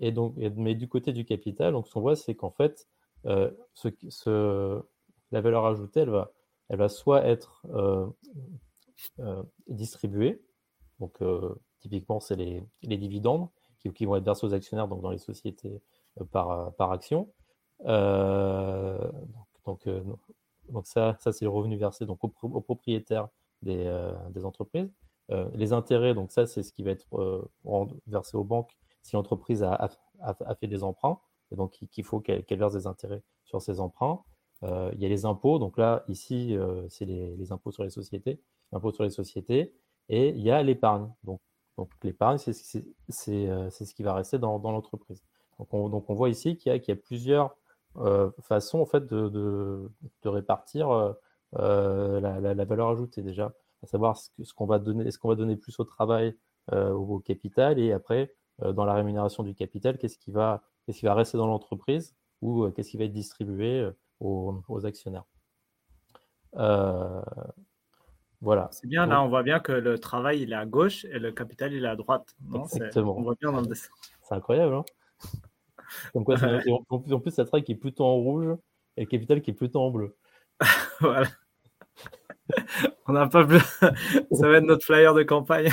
et donc, mais du côté du capital, donc ce qu'on voit, c'est qu'en fait, ce, la valeur ajoutée, elle va, elle va soit être euh, euh, distribuée, donc euh, typiquement c'est les, les, dividendes qui, qui, vont être versés aux actionnaires donc dans les sociétés par, par action. donc, donc, ça, ça c'est le revenu versé donc, aux, aux propriétaires des, des entreprises. Les intérêts, donc ça c'est ce qui va être versé aux banques si l'entreprise a, fait des emprunts, et donc qu'il faut qu'elle verse des intérêts sur ces emprunts. Euh, il y a les impôts. Donc là, ici, euh, c'est les, impôts sur les sociétés, l'impôt sur les sociétés. Et il y a l'épargne. Donc, l'épargne, c'est euh, ce qui va rester dans, l'entreprise. Donc on, voit ici qu'il y, a plusieurs façons en fait, de, répartir la, valeur ajoutée déjà, à savoir ce qu'on va donner, est-ce qu'on va donner plus au travail ou au capital, et après, dans la rémunération du capital, qu'est-ce qui va, qu'est-ce qui va rester dans l'entreprise ou qu'est-ce qui va être distribué aux, actionnaires. Euh, voilà. C'est bien, là, on voit bien que le travail, il est à gauche et le capital, il est à droite. Exactement. On voit bien dans le dessin. C'est incroyable, hein Comme quoi, en plus, ça travail qui est plutôt en rouge et le capital qui est plutôt en bleu. voilà. on n'a pas bleu. ça va être notre flyer de campagne.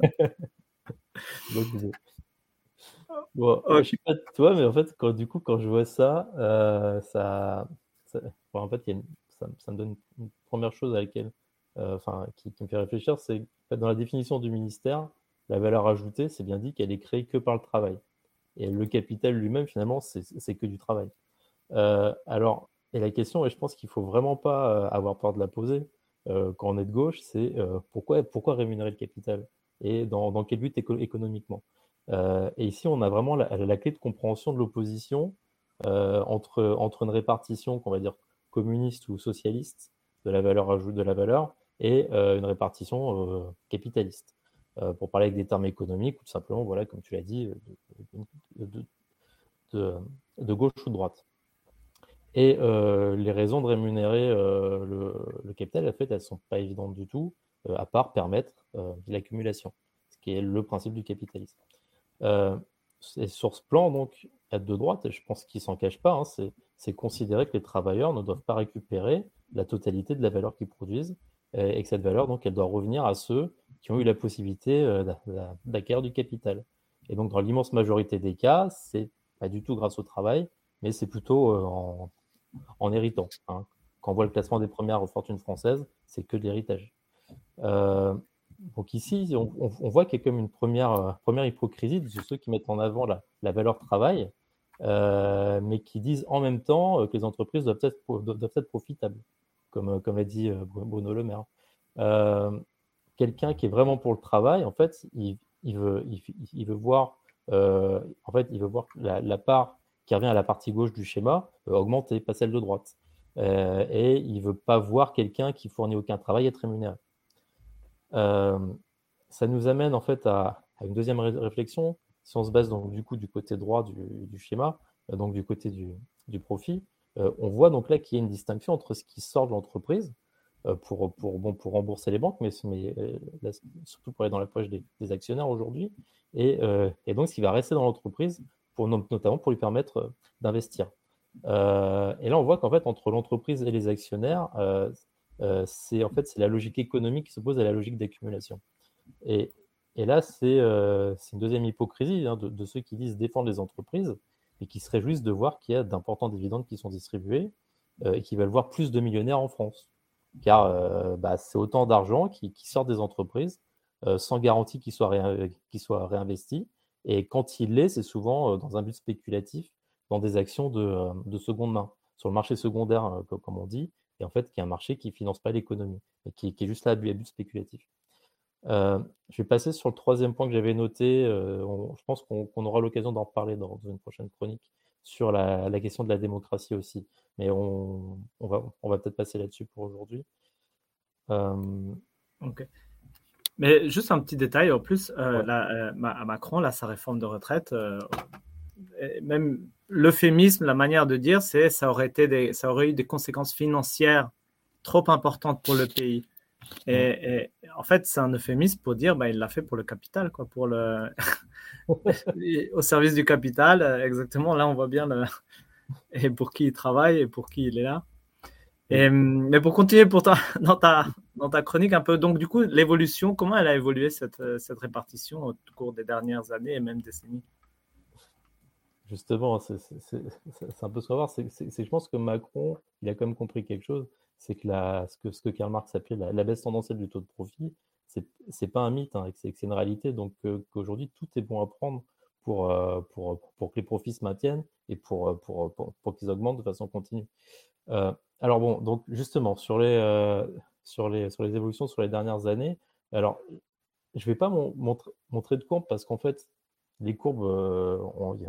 bon, Je suis pas de toi, mais en fait, quand, du coup, quand je vois ça, euh, ça, en fait, ça, me donne une première chose à laquelle, euh, enfin, qui, me fait réfléchir, c'est que dans la définition du ministère, la valeur ajoutée, c'est bien dit qu'elle est créée que par le travail. Et le capital lui-même, finalement, c'est que du travail. Euh, alors, et la question, et je pense qu'il ne faut vraiment pas avoir peur de la poser quand on est de gauche, c'est pourquoi, pourquoi rémunérer le capital et dans, quel but économiquement? Et ici, on a vraiment la clé de compréhension de l'opposition euh, entre, une répartition qu'on va dire communiste ou socialiste de la valeur ajoutée de la valeur et euh, une répartition euh, capitaliste. pour parler avec des termes économiques ou tout simplement, voilà, comme tu l'as dit, de, gauche ou de droite. Et les raisons de rémunérer le, le, capital, en fait, elles ne sont pas évidentes du tout, à part permettre l'accumulation, ce qui est le principe du capitalisme. et sur ce plan, donc, de droite, et je pense qu'il s'en cache pas, hein, c'est considérer que les travailleurs ne doivent pas récupérer la totalité de la valeur qu'ils produisent, et que cette valeur, donc, elle doit revenir à ceux qui ont eu la possibilité euh, d'acquérir du capital. Et donc, dans l'immense majorité des cas, c'est pas du tout grâce au travail, mais c'est plutôt euh, en, héritant. Hein. Quand on voit le classement des premières fortunes françaises, c'est que de l'héritage. Euh, donc ici, on, voit qu'il y a comme une première, première hypocrisie de ceux qui mettent en avant la, la valeur travail, euh, mais qui disent en même temps euh, que les entreprises doivent être, profitables, comme, euh, comme a dit Bruno Le Maire. Quelqu'un qui est vraiment pour le travail, en fait, il, veut voir, en fait, il veut voir la, part qui revient à la partie gauche du schéma augmenter, pas celle de droite. et il veut pas voir quelqu'un qui fournit aucun travail être rémunéré. ça nous amène en fait à, une deuxième réflexion, si on se base donc du coup du côté droit du, schéma, euh, donc du côté du, profit, euh, on voit donc là qu'il y a une distinction entre ce qui sort de l'entreprise euh, pour, pour, bon, pour rembourser les banques, mais, surtout pour aller dans la poche des, actionnaires aujourd'hui, et, donc ce qui va rester dans l'entreprise, notamment pour lui permettre d'investir. et là, on voit qu'en fait, entre l'entreprise et les actionnaires, c'est en fait c'est la logique économique qui s'oppose à la logique d'accumulation. Et, et là, c'est euh, une deuxième hypocrisie hein, de, ceux qui disent défendre les entreprises et qui se réjouissent de voir qu'il y a d'importants dividendes qui sont distribués euh, et qui veulent voir plus de millionnaires en France. Car euh, bah, c'est autant d'argent qui, sort des entreprises sans garantie qu'il soit, réinvesti. Et quand il l'est, c'est souvent dans un but spéculatif, dans des actions de, seconde main, sur le marché secondaire, comme on dit, et en fait, qui est un marché qui ne finance pas l'économie, et qui, est juste là à but spéculatif. Je vais passer sur le troisième point que j'avais noté. Je pense qu'on aura l'occasion d'en reparler dans, une prochaine chronique sur la, question de la démocratie aussi. Mais on, va, on va peut-être passer là-dessus pour aujourd'hui. Euh. Mais juste un petit détail, en plus, euh, à Macron, là, sa réforme de retraite, même l'euphémisme, la manière de dire, c'est ça aurait été des, ça aurait eu des conséquences financières trop importantes pour le pays. Et, en fait, c'est un euphémisme pour dire, bah, il l'a fait pour le capital, quoi, pour le, au service du capital. Exactement. Là, on voit bien le, et pour qui il travaille et pour qui il est là. Et, mais pour continuer pour dans, ta, dans ta chronique un peu, donc du coup, l'évolution, comment elle a évolué cette, cette répartition au cours des dernières années et même décennies? Justement, c'est un peu ce qu'on va voir. Je pense que Macron, il a quand même compris quelque chose. C'est que ce, que ce que Karl Marx appelait la, baisse tendancielle du taux de profit, c'est pas un mythe, hein, c'est une réalité. Donc euh, qu'aujourd'hui, tout est bon à prendre pour, euh, pour, pour, que les profits se maintiennent et pour, euh, pour, pour, qu'ils augmentent de façon continue. Alors bon, donc justement, sur les, sur, les, sur les évolutions sur les dernières années, alors je ne vais pas montrer, montrer de courbe parce qu'en fait, les courbes, euh,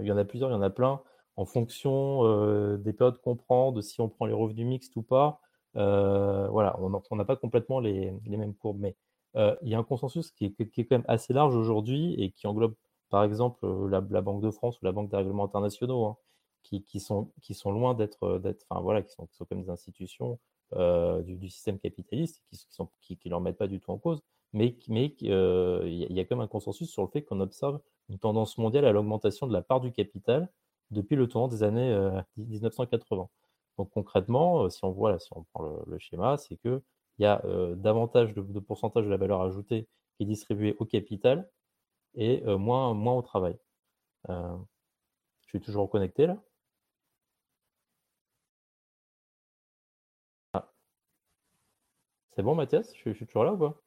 il y en a plusieurs, il y en a plein, en fonction euh, des périodes qu'on prend, de si on prend les revenus mixtes ou pas. Euh, voilà, on n'a pas complètement les, mêmes courbes, mais il y a un consensus qui est, quand même assez large aujourd'hui et qui englobe par exemple la, Banque de France ou la Banque des règlements internationaux, hein, qui, sont, qui sont loin d'être, enfin voilà, qui sont, qui sont comme des institutions du, système capitaliste qui ne qui, qui, leur mettent pas du tout en cause, mais mais il y, a même un consensus sur le fait qu'on observe une tendance mondiale à l'augmentation de la part du capital depuis le tournant des années 1980. Euh, Donc concrètement, euh, si on voit, là, si on prend le, schéma, c'est qu'il y a euh, davantage de, pourcentage de la valeur ajoutée qui est distribuée au capital et moins, moins au travail. je suis toujours connecté là? C'est bon Mathias? Je suis toujours là ou pas?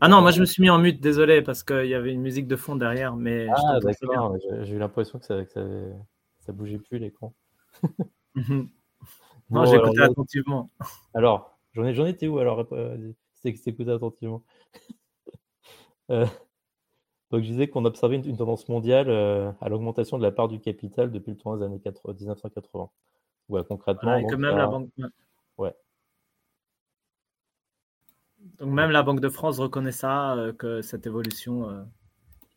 Ah non, moi je me suis mis en mute, désolé, parce qu'il y avait une musique de fond derrière. Mais ah, d'accord, j'ai eu l'impression que ça, ça, bougeait plus l'écran. Mhm. non, j'écoutais attentivement. Alors, j'en ai, étais où alors? Euh, C'est écouté attentivement. Euh, donc je disais qu'on observait une, tendance mondiale euh, à l'augmentation de la part du capital depuis le tournant des années 1980. Ouais, concrètement. et que même la banque. Ouais. Donc même la Banque de France reconnaît ça, euh, que cette évolution euh,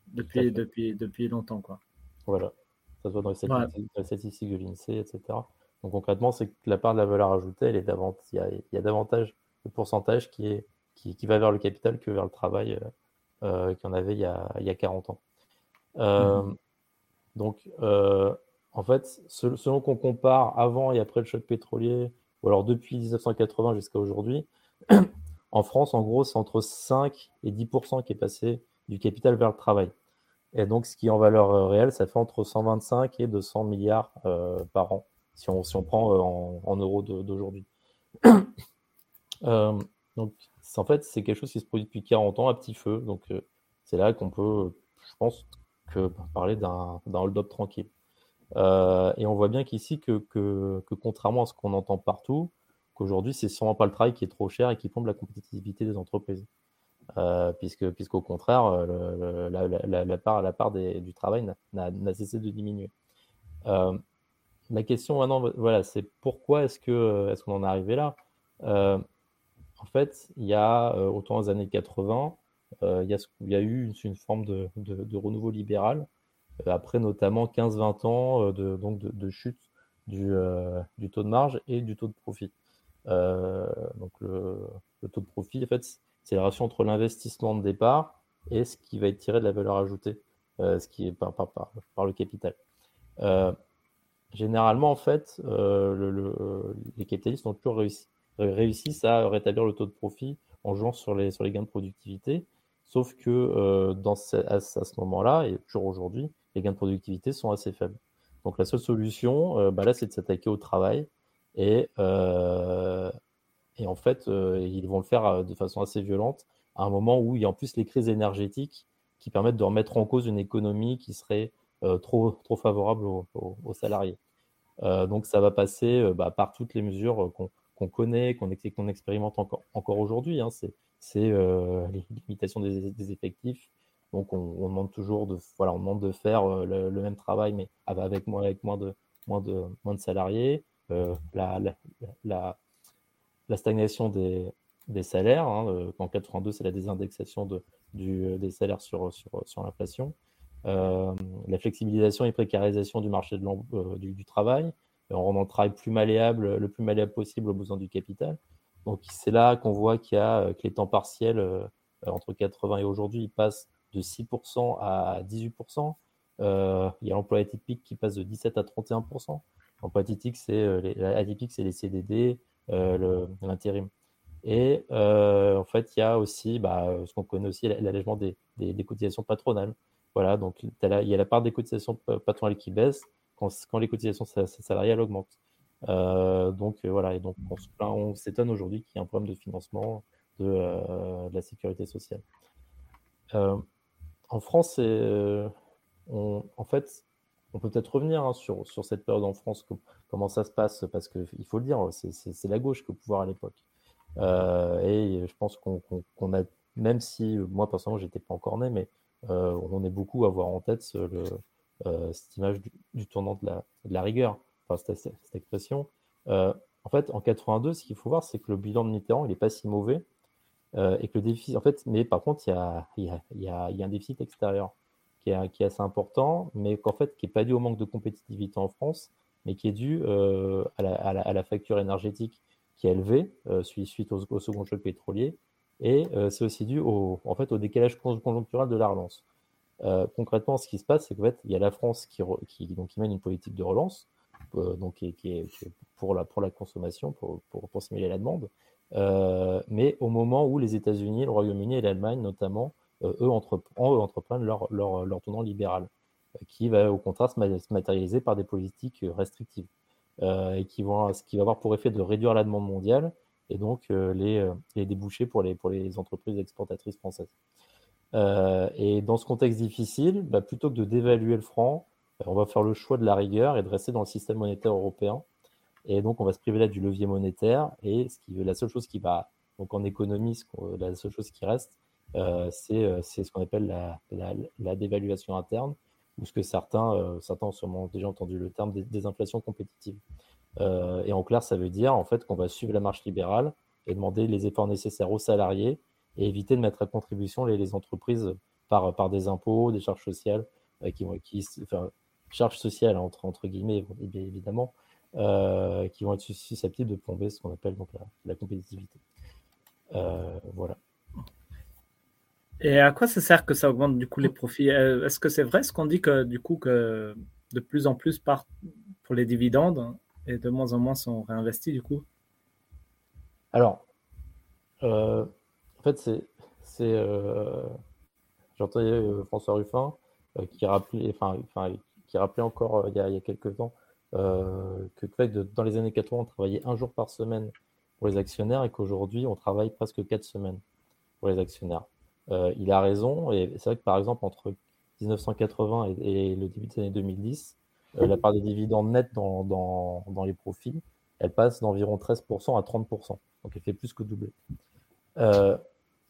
depuis, depuis, depuis longtemps. Quoi. Voilà, ça se voit dans les statistiques, de l'INSEE, etc. Donc concrètement, c'est que la part de la valeur ajoutée, elle est davantage, il, y a, il y a davantage de pourcentage qui, est, qui, qui, va vers le capital que vers le travail euh, qu'il y en avait il y a, il y a 40 ans. Mhm. Donc, en fait, selon qu'on compare avant et après le choc pétrolier, ou alors depuis 1980 jusqu'à aujourd'hui, En France, en gros, c'est entre 5 et 10% qui est passé du capital vers le travail. Et donc, ce qui est en valeur euh, réelle, ça fait entre 125 et 200 milliards euh, par an, si on, si on prend euh, en, euros d'aujourd'hui. donc, en fait, c'est quelque chose qui se produit depuis 40 ans à petit feu. Donc, c'est là qu'on peut, je pense, parler d'un hold-up tranquille. et on voit bien qu'ici, que, contrairement à ce qu'on entend partout, Aujourd'hui, c'est sûrement pas le travail qui est trop cher et qui plombe la compétitivité des entreprises. Euh, puisque, puisqu'au contraire, euh, la, part, la part du travail n'a cessé de diminuer. Euh, la question maintenant, voilà, c'est pourquoi est-ce qu'on en est arrivé là? En fait, il y a autant des années 80, il, y a, il y a eu une, forme de, renouveau libéral après notamment 15-20 ans de, chute du, taux de marge et du taux de profit. Euh, donc le, taux de profit, en fait, c'est la relation entre l'investissement de départ et ce qui va être tiré de la valeur ajoutée, euh, ce qui est par, le capital. Euh, généralement, en fait, les capitalistes ont toujours réussi, réussi à rétablir le taux de profit en jouant sur les, sur les gains de productivité. Sauf que dans à, ce moment-là, et toujours aujourd'hui, les gains de productivité sont assez faibles. Donc la seule solution, bah là, c'est de s'attaquer au travail et, euh, et en fait, euh, ils vont le faire euh, de façon assez violente à un moment où il y a en plus les crises énergétiques qui permettent de remettre en cause une économie qui serait trop, trop favorable aux, salariés. donc ça va passer bah, par toutes les mesures qu'on connaît, qu'on expérimente encore, aujourd'hui. Hein. C'est les limitations des, effectifs. Donc on, demande toujours de, voilà, on demande de faire le, même travail, mais avec, moins, avec moins, de, moins, de, moins de salariés. Euh, la, stagnation des, salaires. Hein, en 82, c'est la désindexation des salaires sur, sur, sur l'inflation. la flexibilisation et précarisation du marché du, travail, en rendant le travail plus malléable, le plus malléable possible aux besoins du capital. Donc c'est là qu'on voit qu'il y a que les temps partiels entre 80 et aujourd'hui, ils passent de 6% à 18%. Euh, il y a l'emploi atypique qui passe de 17 à 31%. L'emploi atypique, c'est euh, les, c'est les CDD, euh, l'intérim. Et en fait, il y a aussi bah, ce qu'on connaît aussi, l'allègement des, des, cotisations patronales. Voilà, donc il y a la part des cotisations patronales qui baisse quand, les cotisations salariales augmentent. donc voilà, et donc on s'étonne aujourd'hui qu'il y ait un problème de financement de, de la sécurité sociale. en France, c'est en fait, on peut peut-être revenir hein, sur, sur cette période en France, comment ça se passe, parce qu'il faut le dire, c'est la gauche qui au pouvoir à l'époque. Euh, et je pense qu'on a, même si moi personnellement j'étais pas encore né, mais euh, on est beaucoup à avoir en tête le, euh, cette image du, tournant de la, rigueur, enfin cette, cette expression. en fait, en 82, ce qu'il faut voir, c'est que le bilan de Mitterrand, il n'est pas si mauvais, et que le déficit, en fait, mais par contre, il y a, un déficit extérieur qui est, assez important, mais qu'en fait, qui n'est pas dû au manque de compétitivité en France, mais qui est dû euh, à, la, facture énergétique qui est élevée euh, suite au, second choc pétrolier, et euh, c'est aussi dû au décalage conjoncturel de la relance. Concrètement, ce qui se passe, c'est qu'en fait, il y a la France qui, donc, mène une politique de relance, donc qui, est, pour, la, pour la consommation, pour, pour, simuler la demande, mais au moment où les États-Unis, le Royaume-Uni et l'Allemagne notamment euh, eux, entreprennent leur, leur, leur tournant libéral, euh, qui va au contraire se matérialiser par des politiques restrictives, euh, et qui vont, ce qui va avoir pour effet de réduire la demande mondiale et donc les, les, débouchés pour les, pour les entreprises exportatrices françaises. Et dans ce contexte difficile, bah, plutôt que de dévaluer le franc, on va faire le choix de la rigueur et de rester dans le système monétaire européen. Et donc, on va se priver là du levier monétaire. Et la seule chose qui va, donc en économie, la seule chose qui reste, euh, euh, c'est ce qu'on appelle la, dévaluation interne, ou ce que certains, euh, certains ont sûrement déjà entendu le terme des, des inflations compétitives. et en clair, ça veut dire en fait qu'on va suivre la marche libérale et demander les efforts nécessaires aux salariés et éviter de mettre à contribution les, les entreprises par, par des impôts, des charges sociales, qui vont, qui, enfin, charges sociales entre, entre guillemets, évidemment, euh, qui vont être susceptibles de plomber ce qu'on appelle donc la, la compétitivité. Euh, voilà. Et à quoi ça sert que ça augmente du coup les profits? Euh, Est-ce que c'est vrai ce qu'on dit que du coup que de plus en plus partent pour les dividendes et de moins en moins sont réinvestis du coup? Alors, euh, en fait, c'est, euh, j'entendais euh, François Ruffin qui rappelait, enfin, qui rappelait encore il y, a, quelques temps que dans les années 80, on travaillait un jour par semaine pour les actionnaires et qu'aujourd'hui, on travaille presque quatre semaines pour les actionnaires. Euh, il a raison. Et c'est vrai que par exemple, entre 1980 et, le début des années 2010, euh, la part des dividendes nets dans, les profits, elle passe d'environ 13% à 30%. Donc elle fait plus que doubler. Euh,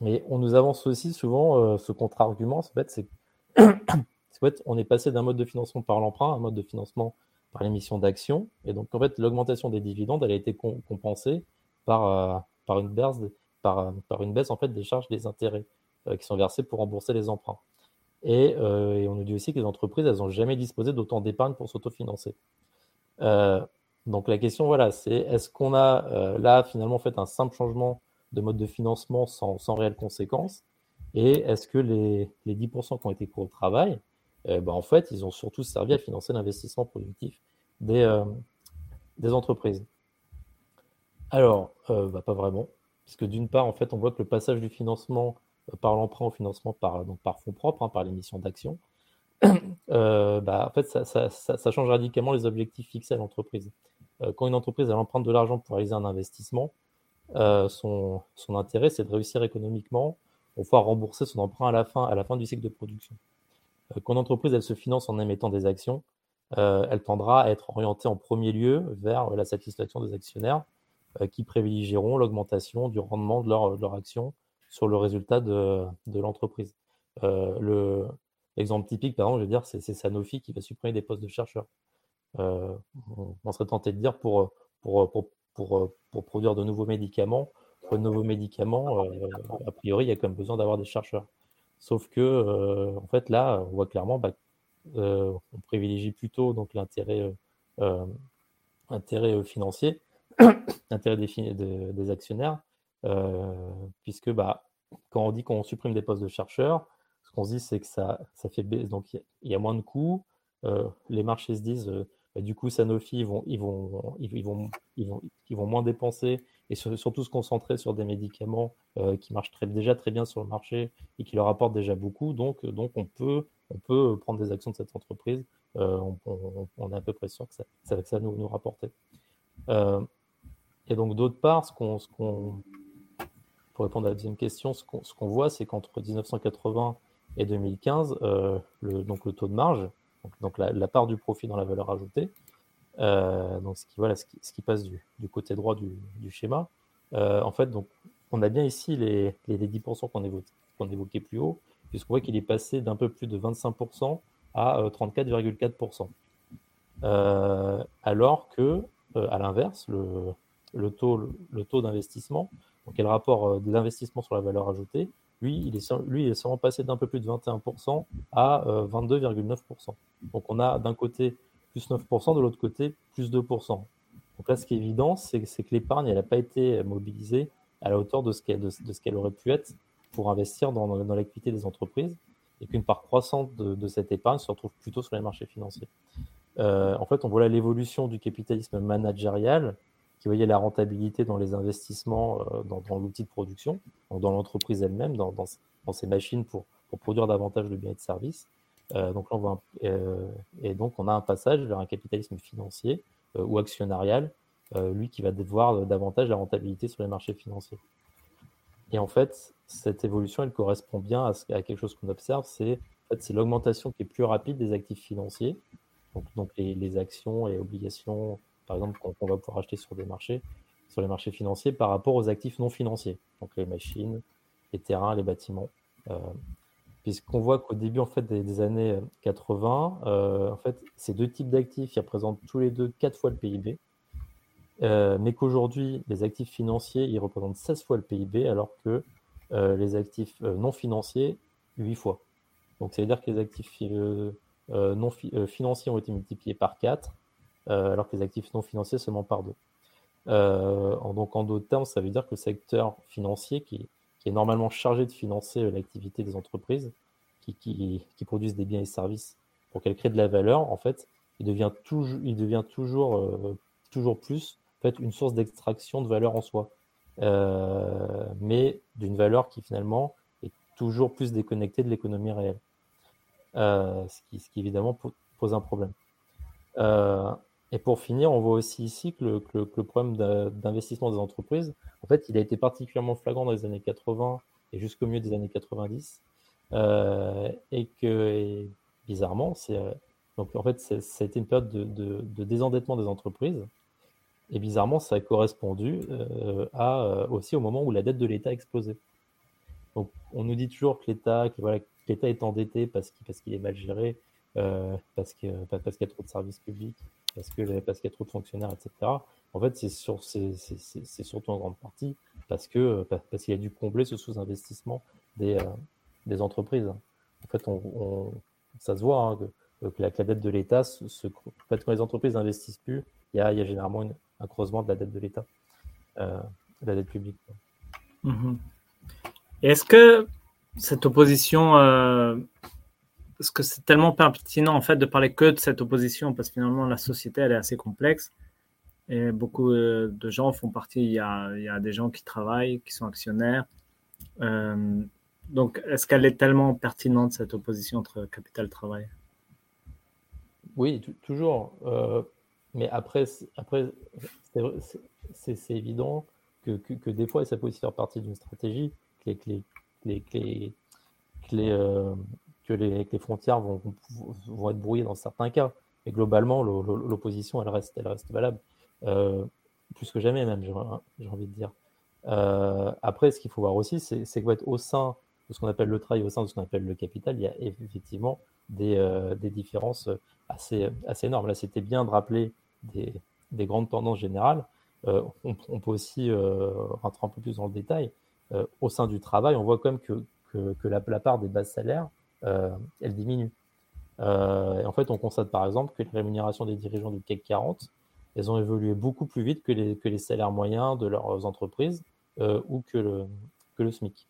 mais on nous avance aussi souvent ce contre-argument, en fait, c'est on est passé d'un mode de financement par l'emprunt à un mode de financement par l'émission d'actions. Et donc, en fait, l'augmentation des dividendes, elle a été compensée par, par, une baisse, par, par une baisse en fait, des charges des intérêts. Euh, qui sont versés pour rembourser les emprunts. Euh, et, on nous dit aussi que les entreprises, elles n'ont jamais disposé d'autant d'épargne pour s'autofinancer. Euh, donc la question, voilà, c'est est-ce qu'on a là finalement fait un simple changement de mode de financement sans, sans réelle conséquence Et est-ce que les, les 10% qui ont été pour le travail, ben, en fait, ils ont surtout servi à financer l'investissement productif des, des entreprises. Alors, bah, pas vraiment, puisque d'une part, en fait, on voit que le passage du financement par l'emprunt au financement par, donc par fonds propres, hein, par l'émission d'actions, euh, bah, en fait, ça, ça, change radicalement les objectifs fixés à l'entreprise. Euh, quand une entreprise emprunte de l'argent pour réaliser un investissement, euh, son, intérêt, c'est de réussir économiquement pour pouvoir rembourser son emprunt à la fin, du cycle de production. quand une entreprise elle se finance en émettant des actions, elle tendra à être orientée en premier lieu vers la satisfaction des actionnaires qui privilégieront l'augmentation du rendement de leur, de action sur le résultat de, l'entreprise. Euh, l'exemple typique, par exemple, je veux dire, c'est Sanofi qui va supprimer des postes de chercheurs. Euh, on, serait tenté de dire pour, pour, pour, pour produire de nouveaux médicaments, pour de nouveaux médicaments, a priori, il y a quand même besoin d'avoir des chercheurs. Sauf que, en fait, là, on voit clairement bah, on privilégie plutôt donc l'intérêt intérêt financier, intérêt des, des actionnaires, puisque bah, quand on dit qu'on supprime des postes de chercheurs, ce qu'on se dit, c'est que ça, ça fait baisser. Donc, il y, a moins de coûts. les marchés se disent, du coup, Sanofi, ils vont, ils, vont, ils, vont, ils, vont, ils vont moins dépenser et surtout se concentrer sur des médicaments qui marchent déjà très bien sur le marché et qui leur apportent déjà beaucoup. Donc, donc on, peut, on peut prendre des actions de cette entreprise. On, on, est à peu près sûr que ça, ça, que ça nous, nous rapporter. et donc, d'autre part, ce qu'on pour répondre à la deuxième question, ce qu'on voit, c'est qu'entre 1980 et 2015, euh, le, donc le taux de marge, donc, la, part du profit dans la valeur ajoutée, euh, donc ce qui, voilà, ce qui, passe du, côté droit du, schéma, euh, en fait, donc, on a bien ici les, les, 10% qu'on évoquait, plus haut, puisqu'on voit qu'il est passé d'un peu plus de 25% à 34,4%. alors que, à l'inverse, le, le, taux, le taux d'investissement donc, le rapport euh, de l'investissement sur la valeur ajoutée, lui, il est, seulement passé d'un peu plus de 21% à 22,9%. Euh, Donc, on a d'un côté plus 9%, de l'autre côté plus 2%. Donc là, ce qui est évident, c'est que l'épargne, elle n'a pas été mobilisée à la hauteur de ce qu'elle aurait pu être pour investir dans, dans l'activité des entreprises et qu'une part croissante de, cette épargne se retrouve plutôt sur les marchés financiers. Euh, en fait, on voit l'évolution du capitalisme managérial qui voyait la rentabilité dans les investissements euh, dans, l'outil de production, donc dans l'entreprise elle-même, dans, dans, ses machines pour, produire davantage de biens et de services. Euh, donc on euh, et donc on a un passage vers un capitalisme financier ou actionnarial, lui qui va devoir davantage la rentabilité sur les marchés financiers. Et en fait, cette évolution, elle correspond bien à, quelque chose qu'on observe, c'est l'augmentation qui est plus rapide des actifs financiers, donc, les, actions et obligations par exemple, qu'on va pouvoir acheter sur des marchés, sur les marchés financiers par rapport aux actifs non financiers, donc les machines, les terrains, les bâtiments. Euh, puisqu'on voit qu'au début en fait, des, années 80, euh, en fait, ces deux types d'actifs qui représentent tous les deux 4 fois le PIB, euh, mais qu'aujourd'hui, les actifs financiers, ils représentent 16 fois le PIB, alors que les actifs non financiers, 8 fois. Donc, ça veut dire que les actifs non financiers ont été multipliés par 4 euh, alors que les actifs non financiers seulement par deux. Euh, donc en d'autres termes, ça veut dire que le secteur financier, qui, est normalement chargé de financer euh, l'activité des entreprises, qui, produisent des biens et services pour qu'elles créent de la valeur, en fait, il devient toujours, plus en fait, une source d'extraction de valeur en soi, mais d'une valeur qui finalement est toujours plus déconnectée de l'économie réelle, qui, ce, qui, évidemment pose un problème. Et pour finir, on voit aussi ici que le, problème d'investissement des entreprises, en fait, il a été particulièrement flagrant dans les années 80 et jusqu'au milieu des années 90. Euh, et que, bizarrement, euh, donc en fait, ça a été une période de, de, désendettement des entreprises. Et bizarrement, ça a correspondu euh, à, aussi au moment où la dette de l'État a explosé. Donc, on nous dit toujours que l'État, est endetté parce qu'il, est mal géré, parce qu'il y a trop de services publics, parce que parce qu'il y a trop de fonctionnaires, etc. En fait, c'est sur, surtout en grande partie parce que parce qu'il a dû combler ce sous-investissement des, euh, des entreprises. En fait, on, ça se voit hein, que, la, dette de l'État, se, en fait, quand les entreprises n'investissent plus, il y a, y a généralement un creusement de la dette de l'État, euh, de la dette publique. Mm-hmm. Est-ce que cette opposition euh, parce que c'est tellement pertinent en fait de parler que de cette opposition parce que finalement la société elle est assez complexe et beaucoup euh, de gens font partie. Il y a, il y a des gens qui travaillent, qui sont actionnaires. Euh, donc est-ce qu'elle est tellement pertinente cette opposition entre capital et travail? Oui, toujours. Euh, mais après, après c'est évident que, que, des fois ça peut aussi faire partie d'une stratégie que les, les, que les, frontières vont, être brouillées dans certains cas. Mais globalement, l'opposition, elle reste, valable. Euh, plus que jamais, même, j'ai envie de dire. Euh, après, ce qu'il faut voir aussi, c'est être au sein de ce qu'on appelle le travail, au sein de ce qu'on appelle le capital, il y a effectivement des, euh, différences assez, énormes. Là, c'était bien de rappeler des, des, grandes tendances générales, on, peut aussi rentrer un peu plus dans le détail. au sein du travail, on voit quand même que, la, la, part des bases salaires, elle diminue. en fait, on constate par exemple que les rémunérations des dirigeants du CAC 40, elles ont évolué beaucoup plus vite que les, salaires moyens de leurs entreprises ou que le, SMIC.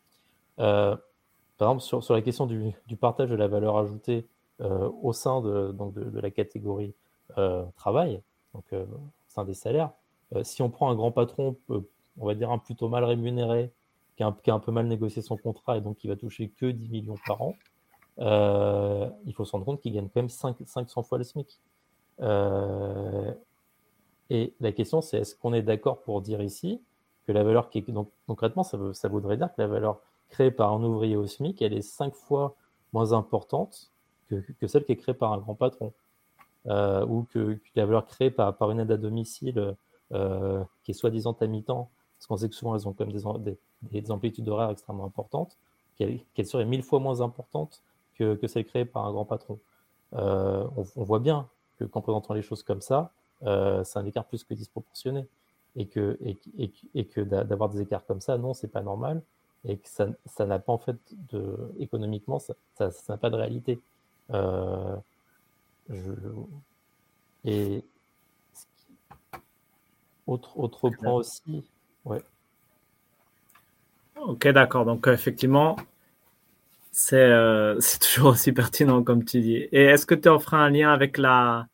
par exemple, sur, la question du, partage de la valeur ajoutée euh, au sein de, la catégorie euh, travail, euh, au sein des salaires. si on prend un grand patron, on va dire un plutôt mal rémunéré, qui a, un, peu mal négocié son contrat et donc qui va toucher que 10 millions par an, il faut se rendre compte qu'il gagne quand même 5, 500 fois le SMIC. et la question, c'est est-ce qu'on est, d'accord pour dire ici que la valeur qui est. Donc, concrètement, ça, ça voudrait dire que la valeur créée par un ouvrier au SMIC, elle est 5 fois moins importante que, celle qui est créée par un grand patron, euh, ou que, la valeur créée par, par une aide à domicile euh, qui est soi-disant à mi-temps, parce qu'on sait que souvent elles ont quand même des, des, amplitudes horaires extrêmement importantes, qu'elle serait mille fois moins importante que, que, celle créée par un grand patron. Euh, on, voit bien que qu'en présentant les choses comme ça, c'est un écart plus que disproportionné. Et que, et, et, que d'avoir des écarts comme ça, non, c'est pas normal. Et que ça n'a pas, en fait, de, économiquement, ça n'a pas de réalité. Euh, et autre, autre point aussi, ouais. Ok, d'accord. Donc, effectivement, euh, c'est toujours aussi pertinent, comme tu dis. Et est-ce que tu offres un lien avec la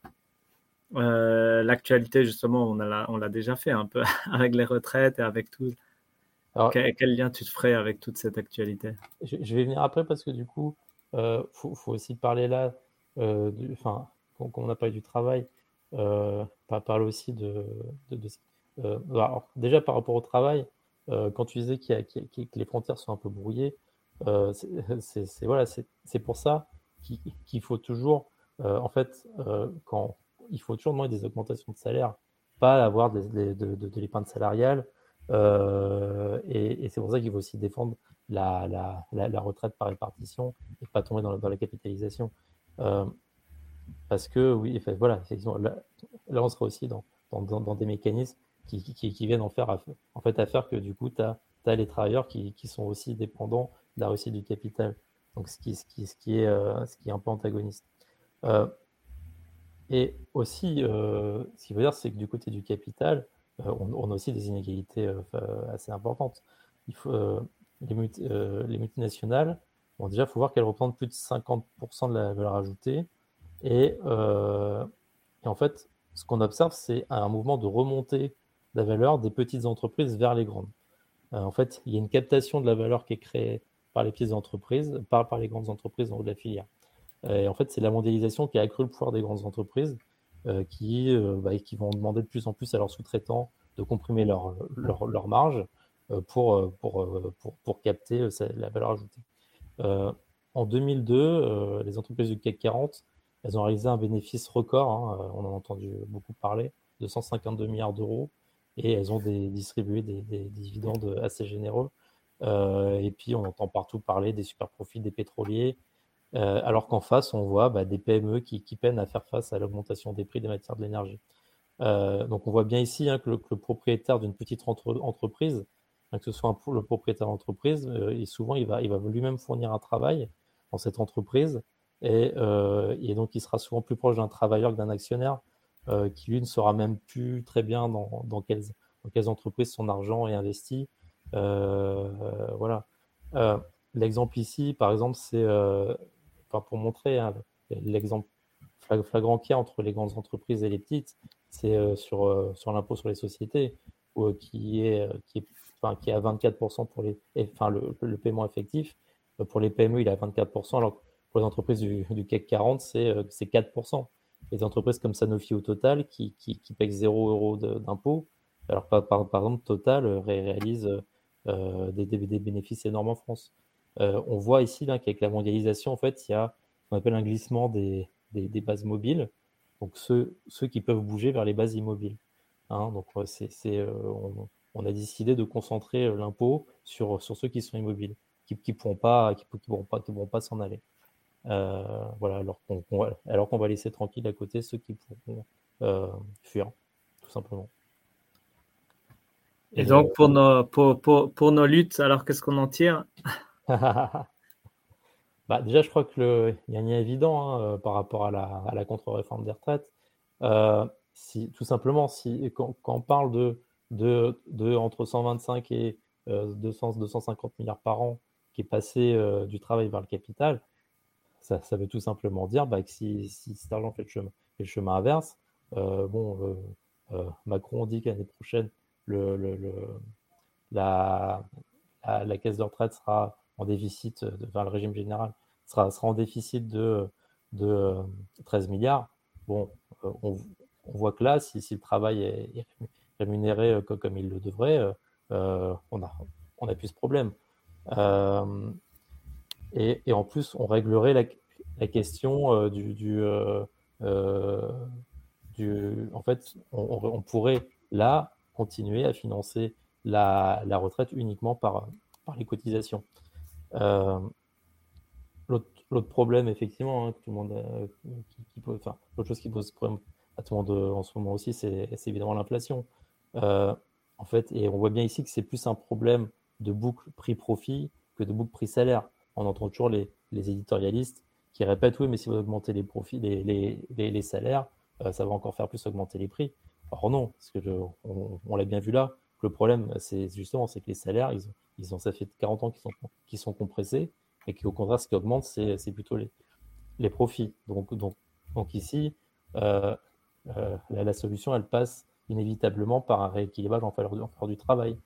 euh, l'actualité, justement? On l'a on déjà fait un peu avec les retraites et avec tout. quel, lien tu te ferais avec toute cette actualité? Je, vais venir après parce que du coup, il euh, faut, aussi parler là, euh, enfin, quand, on a parlé du travail, euh, parler aussi de. Bah, déjà par rapport au travail, quand tu disais qu'il que les frontières sont un peu brouillées, c'est voilà, c'est pour ça qu'il faut toujours, en fait, quand il faut toujours demander des augmentations de salaire, pas avoir de, l'épargne salariale. et, c'est pour ça qu'il faut aussi défendre la, la, la, retraite par répartition et pas tomber dans, la capitalisation. Euh, parce que, oui, voilà, là, là, on sera aussi dans, dans, dans des mécanismes qui, qui, viennent en, faire, en fait à faire que du coup, tu as, les travailleurs qui, qui, sont aussi dépendants la réussite du capital. Donc, ce qui, est, euh, ce qui est un peu antagoniste. Euh, et aussi, ce qui veut dire, c'est que du côté du capital, on, a aussi des inégalités assez importantes. Il faut, euh, les, multinationales, déjà, il faut voir qu'elles représentent plus de 50% de la valeur ajoutée. Euh, et, en fait, ce qu'on observe, c'est un mouvement de remontée de la valeur des petites entreprises vers les grandes. Euh, en fait, il y a une captation de la valeur qui est créée par les petites entreprises, par, par les grandes entreprises en haut de la filière. Et en fait, c'est la mondialisation qui a accru le pouvoir des grandes entreprises qui, bah, qui vont demander de plus en plus à leurs sous-traitants de comprimer leur, leur, leur marge euh, pour, euh, pour, euh, pour, pour, capter la valeur ajoutée. en 2002, les entreprises du CAC 40, elles ont réalisé un bénéfice record, hein, on en a entendu beaucoup parler, de 152 milliards d'euros, et elles ont distribué des, dividendes assez généreux. Euh, et puis, on entend partout parler des super profits des pétroliers, euh, alors qu'en face, on voit bah, des PME qui, peinent à faire face à l'augmentation des prix des matières de l'énergie. Euh, donc, on voit bien ici hein, que, le, propriétaire d'une petite entre, entreprise que ce soit le propriétaire d'entreprise, souvent il va, lui-même fournir un travail dans cette entreprise, et, donc il sera souvent plus proche d'un travailleur que d'un actionnaire, qui lui ne saura même plus très bien dans, quelles, dans quelles entreprises son argent est investi. Voilà. L'exemple ici, par exemple, c'est enfin, pour montrer hein, l'exemple flagrant qu'il y a entre les grandes entreprises et les petites, c'est sur, sur l'impôt sur les sociétés, qui, est, qui est qui à 24% pour les, enfin, le, le, paiement effectif. Euh, pour les PME, il est à 24%, alors pour les entreprises du, du CAC 40, c'est 4%. Euh, les entreprises comme Sanofi au Total qui, qui, qui payent 0 euros d'impôt, alors par, par, exemple, Total euh, réalise euh, des, des, bénéfices énormes en France. Euh, on voit ici qu'avec la mondialisation, en fait, il y a ce qu'on appelle un glissement des, des, des, bases mobiles, donc ceux, ceux qui peuvent bouger vers les bases immobiles. Hein, donc c'est, euh, on, on a décidé de concentrer euh, l'impôt sur, sur ceux qui sont immobiles, qui ne pourront pas, qui, pourront pas, qui pourront pas s'en aller. Euh, voilà, alors qu'on qu'on va laisser tranquille à côté ceux qui pourront euh, fuir, tout simplement. Et, donc, pour nos, pour, pour, pour nos luttes, alors qu'est-ce qu'on en tire bah, Déjà, je crois qu'il y a un lien évident hein, euh, par rapport à la, à la contre-réforme des retraites. Euh, si, tout simplement, si, quand, quand on parle de, de, de, entre 125 et 200, 250 milliards par an qui est passé du travail vers le capital, ça, ça, veut tout simplement dire bah, que si, si cet argent fait le chemin, fait le chemin inverse, bon, Macron dit qu'année prochaine, le, la, la, caisse de retraite sera en déficit, enfin le régime général sera, sera en déficit de, de 13 milliards. Bon, euh, on, on, voit que là, si, si le travail est, rémunéré euh, comme, il le devrait, euh, on a on a plus ce problème. Euh, et, et, en plus, on réglerait la, la question euh, du, du, euh, du, en fait, on, pourrait là continuer à financer la, retraite uniquement par, par les cotisations. Euh, L'autre problème, effectivement, hein, que tout le monde, euh, enfin, l'autre chose qui pose problème à tout le monde euh, en ce moment aussi, c'est évidemment l'inflation. Euh, en fait, et on voit bien ici que c'est plus un problème de boucle prix-profit que de boucle prix-salaire. On entend toujours les, les, éditorialistes qui répètent oui, mais si vous augmentez les profits, les, les, les salaires, ça va encore faire plus augmenter les prix. Or non, parce que on, l'a bien vu là, le problème, c'est justement c'est que les salaires, ils ont, ça fait 40 ans qu'ils sont, sont compressés, et qu'au contraire, ce qui augmente, c'est, plutôt les, profits. Donc, donc, donc ici, euh, euh, la, solution, elle passe inévitablement par un rééquilibrage en faveur du, travail.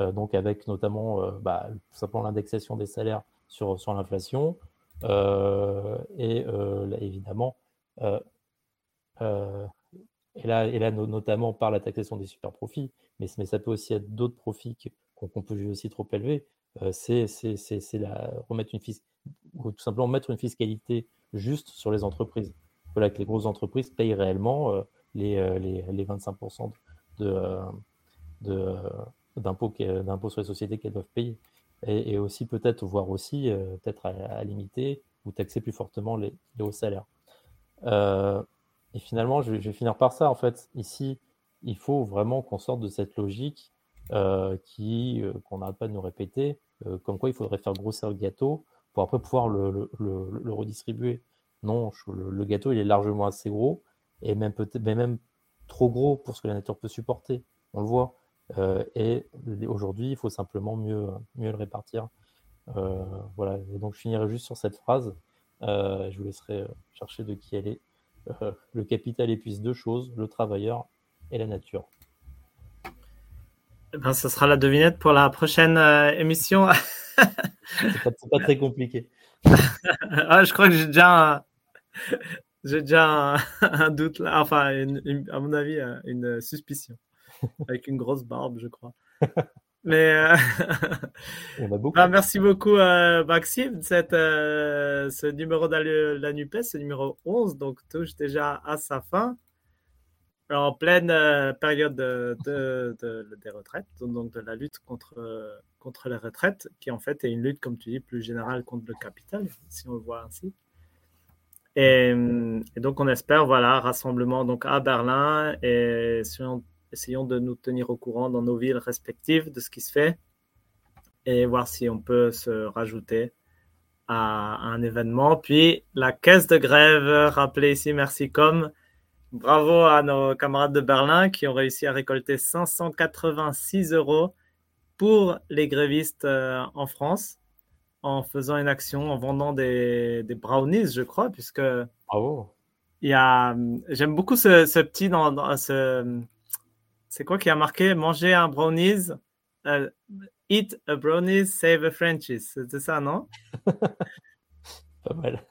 Euh, donc avec notamment bah, tout simplement l'indexation des salaires sur, l'inflation, et évidemment, et là, notamment par la taxation des super profits, mais, ça peut aussi être d'autres profits qu'on qu peut juger aussi trop élevés. Euh, c'est remettre une ou tout simplement mettre une fiscalité juste sur les entreprises. Voilà que les grosses entreprises payent réellement euh, les, euh, les, les, 25% de, de, d'impôts sur les sociétés qu'elles doivent payer. Et, aussi peut-être, voir aussi, euh, peut-être à, limiter ou taxer plus fortement les hauts salaires. Et finalement, je vais, finir par ça. En fait, ici, il faut vraiment qu'on sorte de cette logique euh, euh, qu'on n'arrête pas de nous répéter, euh, comme quoi il faudrait faire grossir le gâteau pour après pouvoir le, redistribuer. Non, le, gâteau il est largement assez gros et même peut-être, mais même trop gros pour ce que la nature peut supporter. On le voit. Et aujourd'hui, il faut simplement mieux, mieux le répartir. Voilà. Et donc, je finirai juste sur cette phrase. Je vous laisserai chercher de qui elle est. le capital épuise deux choses, le travailleur et la nature. Eh ben, ce sera la devinette pour la prochaine euh, émission. c'est pas, pas, très compliqué. ah, je crois que j'ai déjà, un, j'ai déjà un, un, doute là. Enfin, une, une, à mon avis, euh, une suspicion. Avec une grosse barbe, je crois. Mais euh... On a beaucoup. Ah, merci beaucoup, euh, Maxime. Cette, euh, ce numéro de la NUPES, ce numéro 11, donc touche déjà à sa fin en pleine euh, période de, de, de, des retraites, donc de la lutte contre, contre les retraites, qui en fait est une lutte, comme tu dis, plus générale contre le capital, si on le voit ainsi. Et, et donc on espère, voilà, rassemblement donc à Berlin et essayons, essayons, de nous tenir au courant dans nos villes respectives de ce qui se fait et voir si on peut se rajouter à, un événement. Puis la caisse de grève, rappelez ici, merci comme Bravo à nos camarades de Berlin qui ont réussi à récolter 586 euros pour les grévistes euh, en France en faisant une action, en vendant des, des brownies, je crois, puisque Bravo. il y a, j'aime beaucoup ce, ce, petit dans, dans ce, c'est quoi qui a marqué? Manger un brownies, uh, eat a brownies, save a Frenchies, c'était ça, non? Pas mal.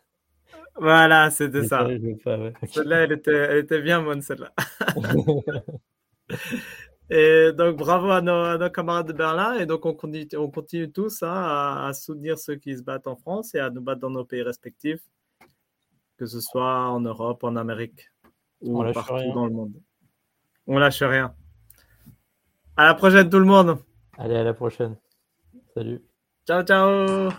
Voilà, c'était ça. Ouais. Celle-là, elle était, elle était bien bonne, celle-là. et donc, bravo à nos, à nos, camarades de Berlin. Et donc, on continue, on continue tous hein, à, à, soutenir ceux qui se battent en France et à nous battre dans nos pays respectifs, que ce soit en Europe, en Amérique ou partout rien. dans le monde. On lâche rien. À la prochaine, tout le monde. Allez, à la prochaine. Salut. Ciao, ciao.